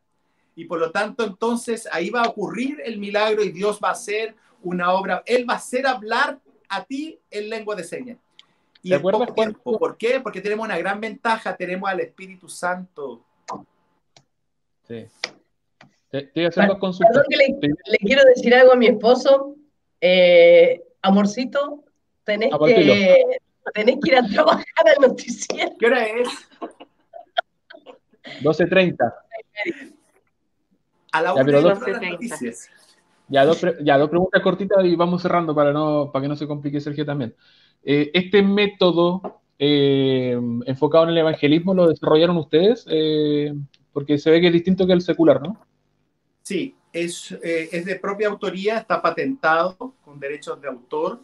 Y por lo tanto, entonces ahí va a ocurrir el milagro y Dios va a hacer una obra. Él va a hacer hablar a ti en lengua de señas. Y en poco tiempo. ¿Por qué? Porque tenemos una gran ventaja, tenemos al Espíritu Santo. Sí. Estoy haciendo consultas. le, quiero decir algo a mi esposo eh, amorcito, tenés que, tenés que ir a trabajar al noticiero. ¿Qué hora es? 12.30. A la ya, pero dos, noticias. Ya dos, ya, dos preguntas cortitas y vamos cerrando para, no, para que no se complique Sergio también. Eh, este método eh, enfocado en el evangelismo lo desarrollaron ustedes, porque se ve que es distinto que el secular, ¿no? Sí, es, eh, es de propia autoría, está patentado con derechos de autor.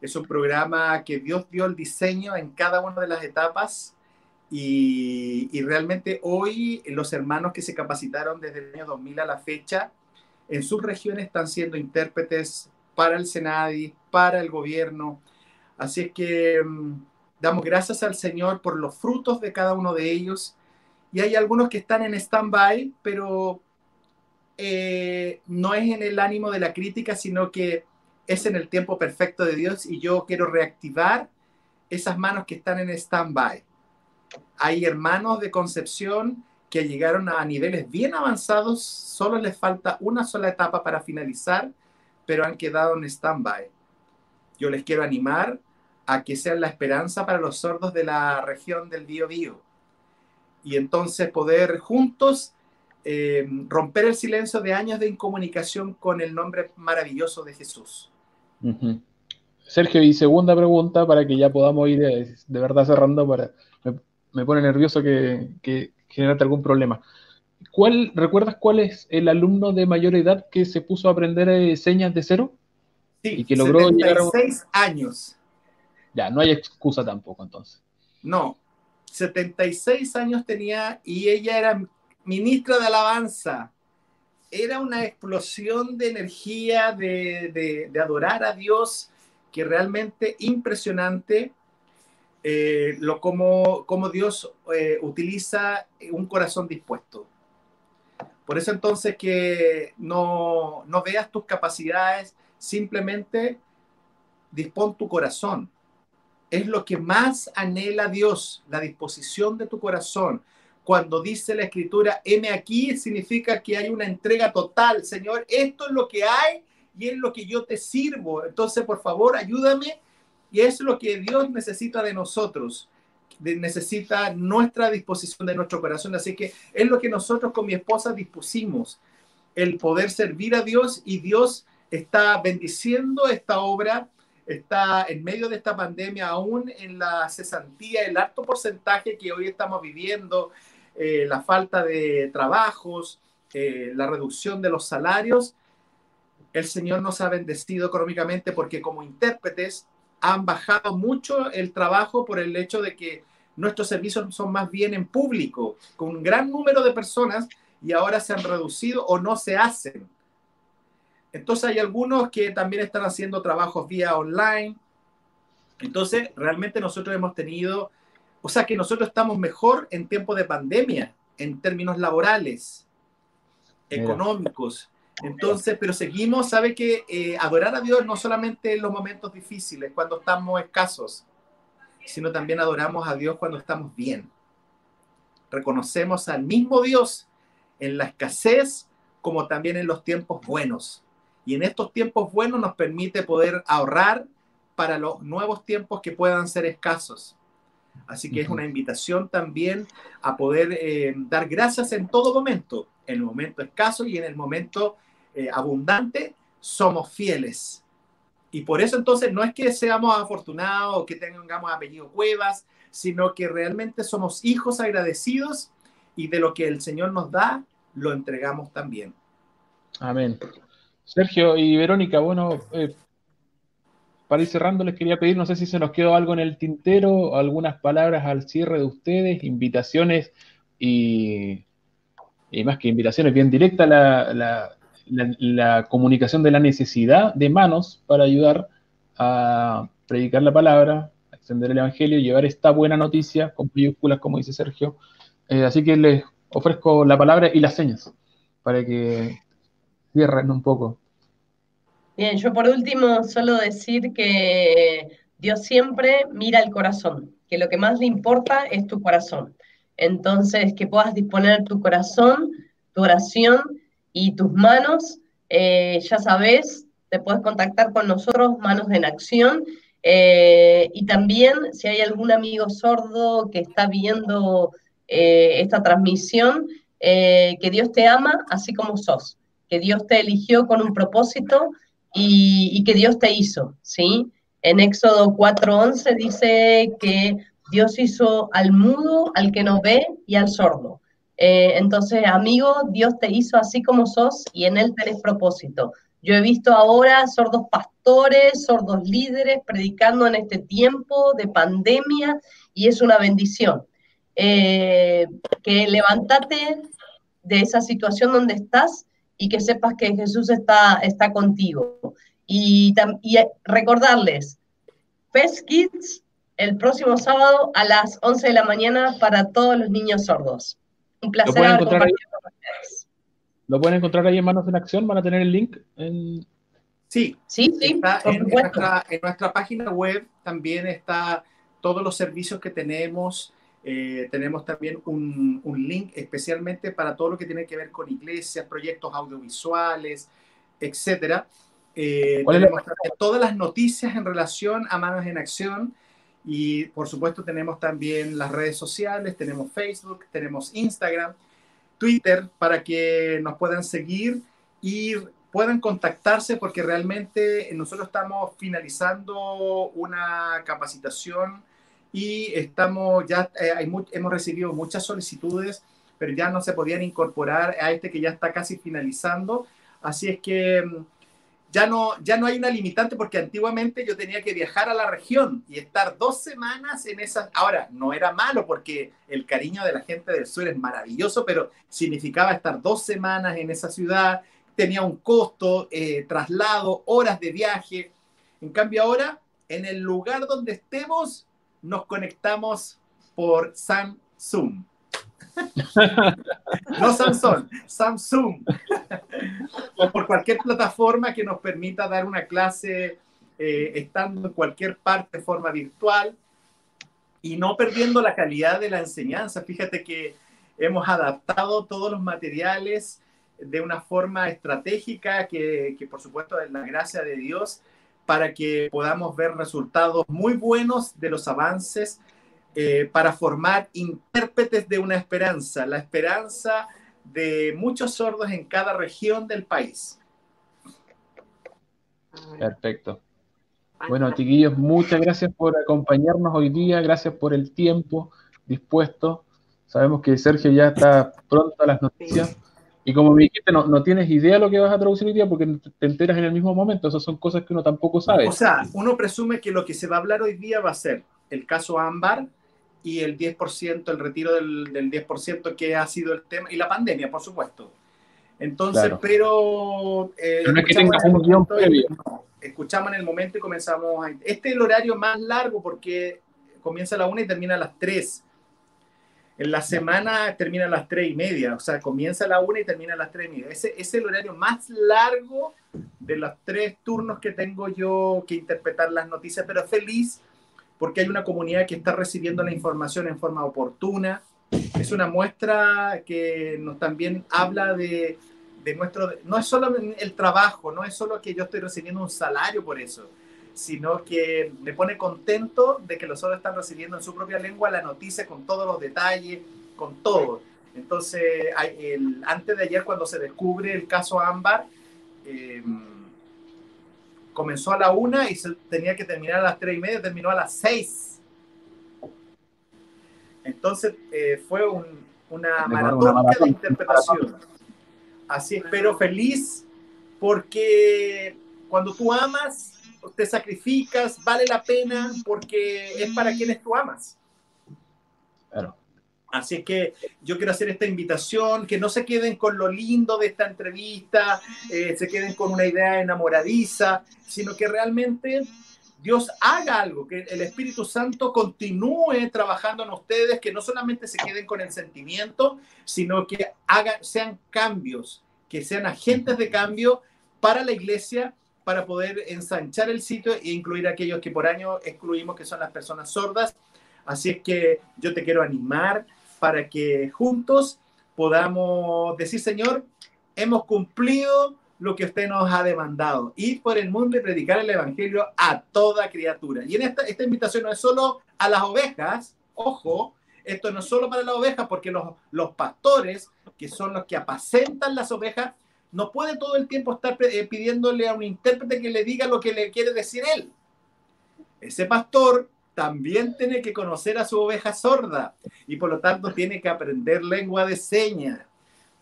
Es un programa que Dios dio el diseño en cada una de las etapas y, y, realmente hoy los hermanos que se capacitaron desde el año 2000 a la fecha en sus regiones están siendo intérpretes para el Senadi, para el gobierno. Así es que mm, damos gracias al Señor por los frutos de cada uno de ellos. Y hay algunos que están en stand-by, pero eh, no es en el ánimo de la crítica, sino que es en el tiempo perfecto de Dios y yo quiero reactivar esas manos que están en stand-by. Hay hermanos de Concepción que llegaron a niveles bien avanzados, solo les falta una sola etapa para finalizar, pero han quedado en stand-by. Yo les quiero animar a que sean la esperanza para los sordos de la región del Bío Y entonces poder juntos eh, romper el silencio de años de incomunicación con el nombre maravilloso de Jesús. Sergio, y segunda pregunta para que ya podamos ir de, verdad cerrando, para, me, pone nervioso que, que generarte algún problema. ¿Cuál, ¿Recuerdas cuál es el alumno de mayor edad que se puso a aprender eh, señas de cero? Sí, y que logró 76 años. Ya, no hay excusa tampoco entonces. No, 76 años tenía y ella era ministra de alabanza. Era una explosión de energía, de, adorar a Dios, que realmente impresionante eh, lo como, como Dios eh, utiliza un corazón dispuesto. Por eso entonces que no, no veas tus capacidades, simplemente dispón tu corazón. Es lo que más anhela Dios, la disposición de tu corazón, cuando dice la escritura, M aquí, significa que hay una entrega total. Señor, esto es lo que hay y es lo que yo te sirvo. Entonces, por favor, ayúdame. Y es lo que Dios necesita de nosotros. necesita nuestra disposición de nuestro corazón. Así que es lo que nosotros con mi esposa dispusimos. El poder servir a Dios y Dios está bendiciendo esta obra está en medio de esta pandemia, aún en la cesantía, el alto porcentaje que hoy estamos viviendo, eh, la falta de trabajos, eh, la reducción de los salarios, el Señor nos ha bendecido económicamente porque como intérpretes han bajado mucho el trabajo por el hecho de que nuestros servicios son más bien en público, con un gran número de personas y ahora se han reducido o no se hacen. Entonces hay algunos que también están haciendo trabajos vía online. Entonces, realmente nosotros hemos tenido o sea que nosotros estamos mejor en tiempo de pandemia, en términos laborales, económicos. Entonces, pero seguimos, sabe que eh, adorar a Dios no solamente en los momentos difíciles, cuando estamos escasos, sino también adoramos a Dios cuando estamos bien. Reconocemos al mismo Dios en la escasez como también en los tiempos buenos. Y en estos tiempos buenos nos permite poder ahorrar para los nuevos tiempos que puedan ser escasos. Así que es una invitación también a poder eh, dar gracias en todo momento, en el momento escaso y en el momento eh, abundante, somos fieles. Y por eso entonces no es que seamos afortunados o que tengamos apellido Cuevas, sino que realmente somos hijos agradecidos y de lo que el Señor nos da, lo entregamos también. Amén. Sergio y Verónica, bueno, eh, para ir cerrando les quería pedir, no sé si se nos quedó algo en el tintero, algunas palabras al cierre de ustedes, invitaciones y, más que invitaciones, bien directa la, la, comunicación de la necesidad de manos para ayudar a predicar la palabra, a extender el Evangelio, llevar esta buena noticia con mayúsculas, como dice Sergio. Eh, así que les ofrezco la palabra y las señas para que cierren un poco. Bien, yo por último solo decir que Dios siempre mira el corazón, que lo que más le importa es tu corazón. Entonces, que puedas disponer tu corazón, tu oración y tus manos, eh, ya sabes, te puedes contactar con nosotros, Manos en Acción. Eh, y también, si hay algún amigo sordo que está viendo eh, esta transmisión, que Dios te ama así como sos, que Dios te eligió con un propósito y, que Dios te hizo, ¿sí? En Éxodo 4.11 dice que Dios hizo al mudo, al que no ve y al sordo. Eh, entonces, amigo, Dios te hizo así como sos y en Él tenés propósito. Yo he visto ahora sordos pastores, sordos líderes predicando en este tiempo de pandemia y es una bendición. Eh, que levántate de esa situación donde estás y que sepas que Jesús está, está contigo. Y, y recordarles, Fest Kids el próximo sábado a las 11 de la mañana para todos los niños sordos. Un placer. ¿Lo pueden, encontrar ahí, ¿Lo pueden encontrar ahí en Manos en Acción? ¿Van a tener el link? Sí, sí, sí. Está en, nuestra, en, nuestra, página web también está todos los servicios que tenemos. Eh, tenemos también un, un, link especialmente para todo lo que tiene que ver con iglesias, proyectos audiovisuales, etcétera. Eh, tenemos todas las noticias en relación a Manos en Acción y por supuesto tenemos también las redes sociales, tenemos Facebook, tenemos Instagram, Twitter, para que nos puedan seguir y puedan contactarse porque realmente nosotros estamos finalizando una capacitación y estamos ya eh, hemos recibido muchas solicitudes, pero ya no se podían incorporar a este que ya está casi finalizando. Así es que mm, ya no, ya no hay una limitante porque antiguamente yo tenía que viajar a la región y estar dos semanas en esas. Ahora, no era malo porque el cariño de la gente del sur es maravilloso, pero significaba estar dos semanas en esa ciudad, tenía un costo, eh, traslado, horas de viaje. En cambio ahora, en el lugar donde estemos, nos conectamos por Samsung. [LAUGHS] no Samsung, Samsung. o por cualquier plataforma que nos permita dar una clase eh, estando en cualquier parte de forma virtual y no perdiendo la calidad de la enseñanza. Fíjate que hemos adaptado todos los materiales de una forma estratégica que, que por supuesto es la gracia de Dios para que podamos ver resultados muy buenos de los avances eh, para formar intérpretes de una esperanza, la esperanza de muchos sordos en cada región del país. Perfecto. Bueno, chiquillos, muchas gracias por acompañarnos hoy día, gracias por el tiempo dispuesto. Sabemos que Sergio ya está pronto a las noticias. Y como me dijiste, no, no, tienes idea de lo que vas a traducir hoy día porque te enteras en el mismo momento. Esas son cosas que uno tampoco sabe. O sea, uno presume que lo que se va a hablar hoy día va a ser el caso Ámbar, y el 10%, el retiro del, del 10% que ha sido el tema, y la pandemia, por supuesto. Entonces, pero... Eh, no es que tenga un guion previo. escuchamos en el momento y comenzamos a... Este es el horario más largo porque comienza a las 1 y termina a las 3. En la semana termina a las tres y media, o sea, comienza a la una y termina a las tres y media. Ese, es el horario más largo de los tres turnos que tengo yo que interpretar las noticias, pero feliz porque hay una comunidad que está recibiendo la información en forma oportuna. Es una muestra que nos también habla de, de nuestro, no es solo el trabajo, no es solo que yo estoy recibiendo un salario por eso, sino que me pone contento de que los otros están recibiendo en su propia lengua la noticia con todos los detalles, con todo. Entonces, el, antes de ayer, cuando se descubre el caso Ámbar, em, comenzó a la una y se tenía que terminar a las tres y media, terminó a las seis. Entonces, eh, fue una, maratón de interpretación. Así espero feliz porque cuando tú amas, te sacrificas, vale la pena porque es para quienes tú amas. Claro. Así que yo quiero hacer esta invitación, que no se queden con lo lindo de esta entrevista, eh, se queden con una idea enamoradiza, sino que realmente Dios haga algo, que el Espíritu Santo continúe trabajando en ustedes, que no solamente se queden con el sentimiento, sino que hagan, sean cambios, que sean agentes de cambio para la iglesia para poder ensanchar el sitio e incluir a aquellos que por año excluimos, que son las personas sordas. Así es que yo te quiero animar para que juntos podamos decir, Señor, hemos cumplido lo que usted nos ha demandado, ir por el mundo y predicar el Evangelio a toda criatura. Y en esta, esta invitación no es solo a las ovejas, ojo, esto no es solo para las ovejas, porque los, los pastores, que son los que apacentan las ovejas, no puede todo el tiempo estar eh, pidiéndole a un intérprete que le diga lo que le quiere decir él. Ese pastor también tiene que conocer a su oveja sorda y por lo tanto tiene que aprender lengua de señas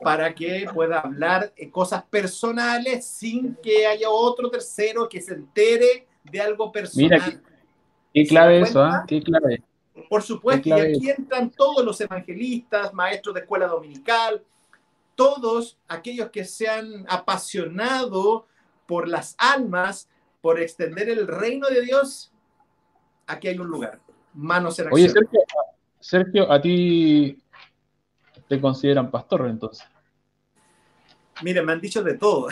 para que pueda hablar eh, cosas personales sin que haya otro tercero que se entere de algo personal. Mira, qué, clave eso, ¿ah? Qué clave. Por supuesto, y aquí entran todos los evangelistas, maestros de escuela dominical, todos aquellos que se han apasionado por las almas, por extender el reino de Dios, aquí hay un lugar. Manos en acción. Oye, Sergio, a ti te consideran pastor entonces. Mire, me han dicho de todo,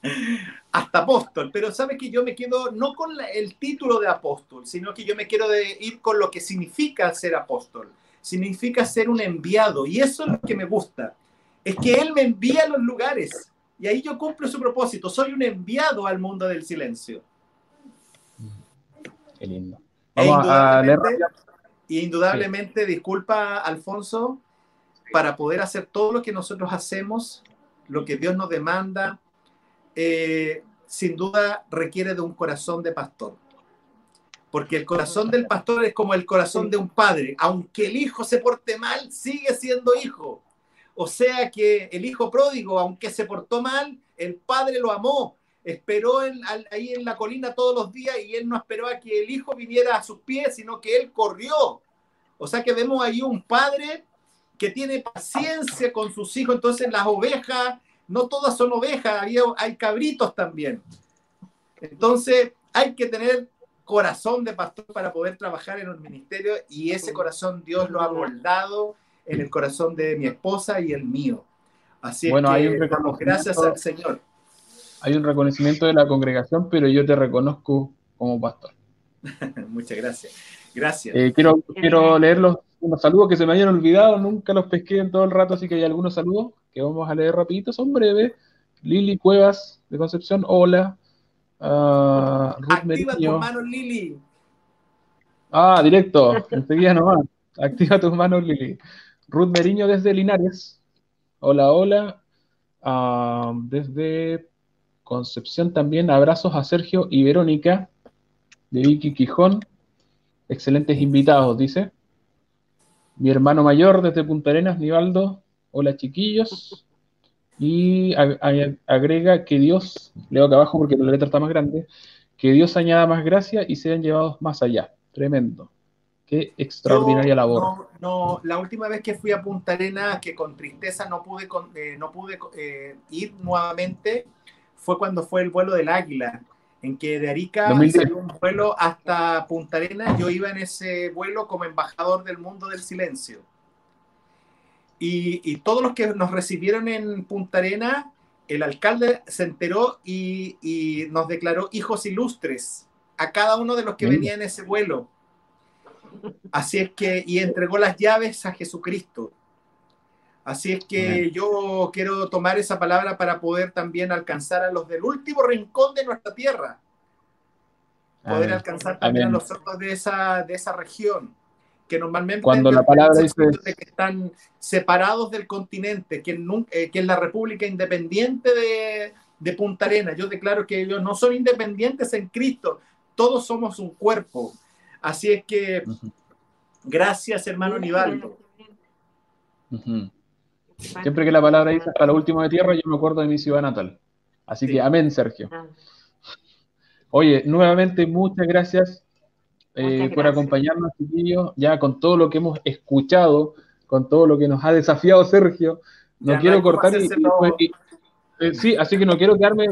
[LAUGHS] hasta apóstol, pero sabes que yo me quedo no con el título de apóstol, sino que yo me quiero de ir con lo que significa ser apóstol. Significa ser un enviado y eso es lo que me gusta es que Él me envía a los lugares y ahí yo cumplo su propósito. Soy un enviado al mundo del silencio. Qué lindo. E Vamos a leer. Y indudablemente, disculpa, Alfonso, para poder hacer todo lo que nosotros hacemos, lo que Dios nos demanda, eh, sin duda requiere de un corazón de pastor. Porque el corazón del pastor es como el corazón de un padre. Aunque el hijo se porte mal, sigue siendo hijo. O sea que el hijo pródigo, aunque se portó mal, el padre lo amó, esperó ahí en la colina todos los días y él no esperó a que el hijo viniera a sus pies, sino que él corrió. O sea que vemos ahí un padre que tiene paciencia con sus hijos. Entonces las ovejas, no todas son ovejas, hay, hay cabritos también. Entonces hay que tener corazón de pastor para poder trabajar en un ministerio y ese corazón Dios lo ha moldado en el corazón de mi esposa y el mío. Así bueno, que hay un gracias al Señor. Hay un reconocimiento de la congregación, pero yo te reconozco como pastor. [LAUGHS] Muchas gracias. Gracias. Eh, quiero, quiero leer los, unos saludos que se me habían olvidado, nunca los pesqué en todo el rato, así que hay algunos saludos que vamos a leer rapidito, son breves. Lili Cuevas de Concepción, hola. Uh, Activa tus manos, Lili. Ah, directo, enseguida nomás. Activa tus manos, Lili. Ruth Meriño desde Linares. Hola, hola. Ah, desde Concepción también. Abrazos a Sergio y Verónica de Vicky Quijón. Excelentes invitados, dice. Mi hermano mayor desde Punta Arenas, Nivaldo. Hola, chiquillos. Y agrega que Dios, leo acá abajo porque la letra está más grande, que Dios añada más gracia y sean llevados más allá. Tremendo. Qué extraordinaria labor. No, la última vez que fui a Punta Arenas, que con tristeza no pude, eh, no pude eh, ir nuevamente, fue cuando fue el vuelo del Águila, en que de Arica salió un vuelo hasta Punta Arenas. Yo iba en ese vuelo como embajador del mundo del silencio. Y, todos los que nos recibieron en Punta Arena, el alcalde se enteró y, nos declaró hijos ilustres a cada uno de los que venía en ese vuelo. Así es que, y entregó las llaves a Jesucristo. Así es que yo quiero tomar esa palabra para poder también alcanzar a los del último rincón de nuestra tierra. Poder alcanzar también a los otros de esa, de esa región que normalmente cuando la palabra dice que están separados del continente, que, eh, que es la República Independiente de, de, Punta Arena. Yo declaro que ellos no son independientes en Cristo, todos somos un cuerpo. Así es que, gracias hermano Nivaldo. Siempre que la palabra dice hasta lo último de tierra, yo me acuerdo de mi ciudad natal. Así que amén, Sergio. Ah. Oye, nuevamente muchas gracias eh, por acompañarnos, chiquillos, ya con todo lo que hemos escuchado, con todo lo que nos ha desafiado Sergio. No quiero cortar y, eh, sí, así que no quiero quedarme,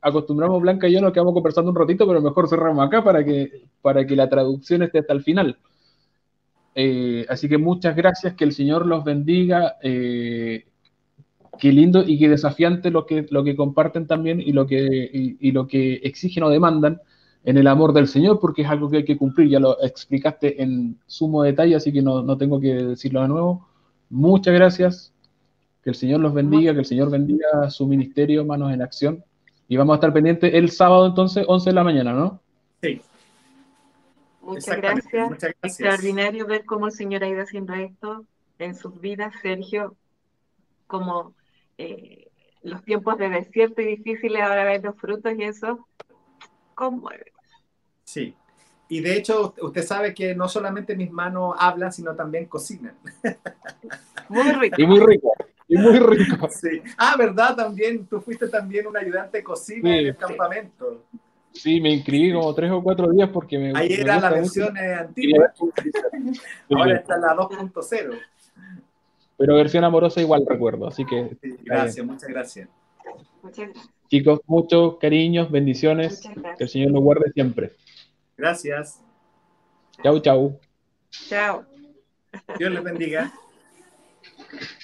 acostumbramos Blanca y yo, nos quedamos conversando un ratito, pero mejor cerramos acá para que, para que la traducción esté hasta el final. Eh, así que muchas gracias, que el Señor los bendiga. qué lindo y qué desafiante lo que, lo que comparten también y lo que, y lo que exigen o demandan en el amor del Señor, porque es algo que hay que cumplir, ya lo explicaste en sumo detalle, así que no, tengo que decirlo de nuevo. Muchas gracias, que el Señor los bendiga, que el Señor bendiga su ministerio, manos en acción, y vamos a estar pendientes el sábado entonces, 11 de la mañana, ¿no? Sí. Muchas gracias. Extraordinario ver cómo el Señor ha ido haciendo esto en sus vidas, Sergio, como eh, los tiempos de desierto y difíciles ahora ver los frutos y eso conmueve. Sí. Y de hecho, usted sabe que no solamente mis manos hablan, sino también cocinan. Muy rico. Y muy rico. Y muy rico. [LAUGHS] Sí. Ah, ¿verdad? También, tú fuiste también un ayudante de cocina en el campamento. Sí, me inscribí como tres o cuatro días porque me. Ahí era la versión antigua. [LAUGHS] Ahora está la 2.0. Pero versión amorosa igual recuerdo, así que. gracias, muchas gracias. Muchas gracias. Chicos, muchos cariños, bendiciones. Que el Señor nos guarde siempre. Gracias. Chau, chau. Chao. Dios les bendiga. [LAUGHS]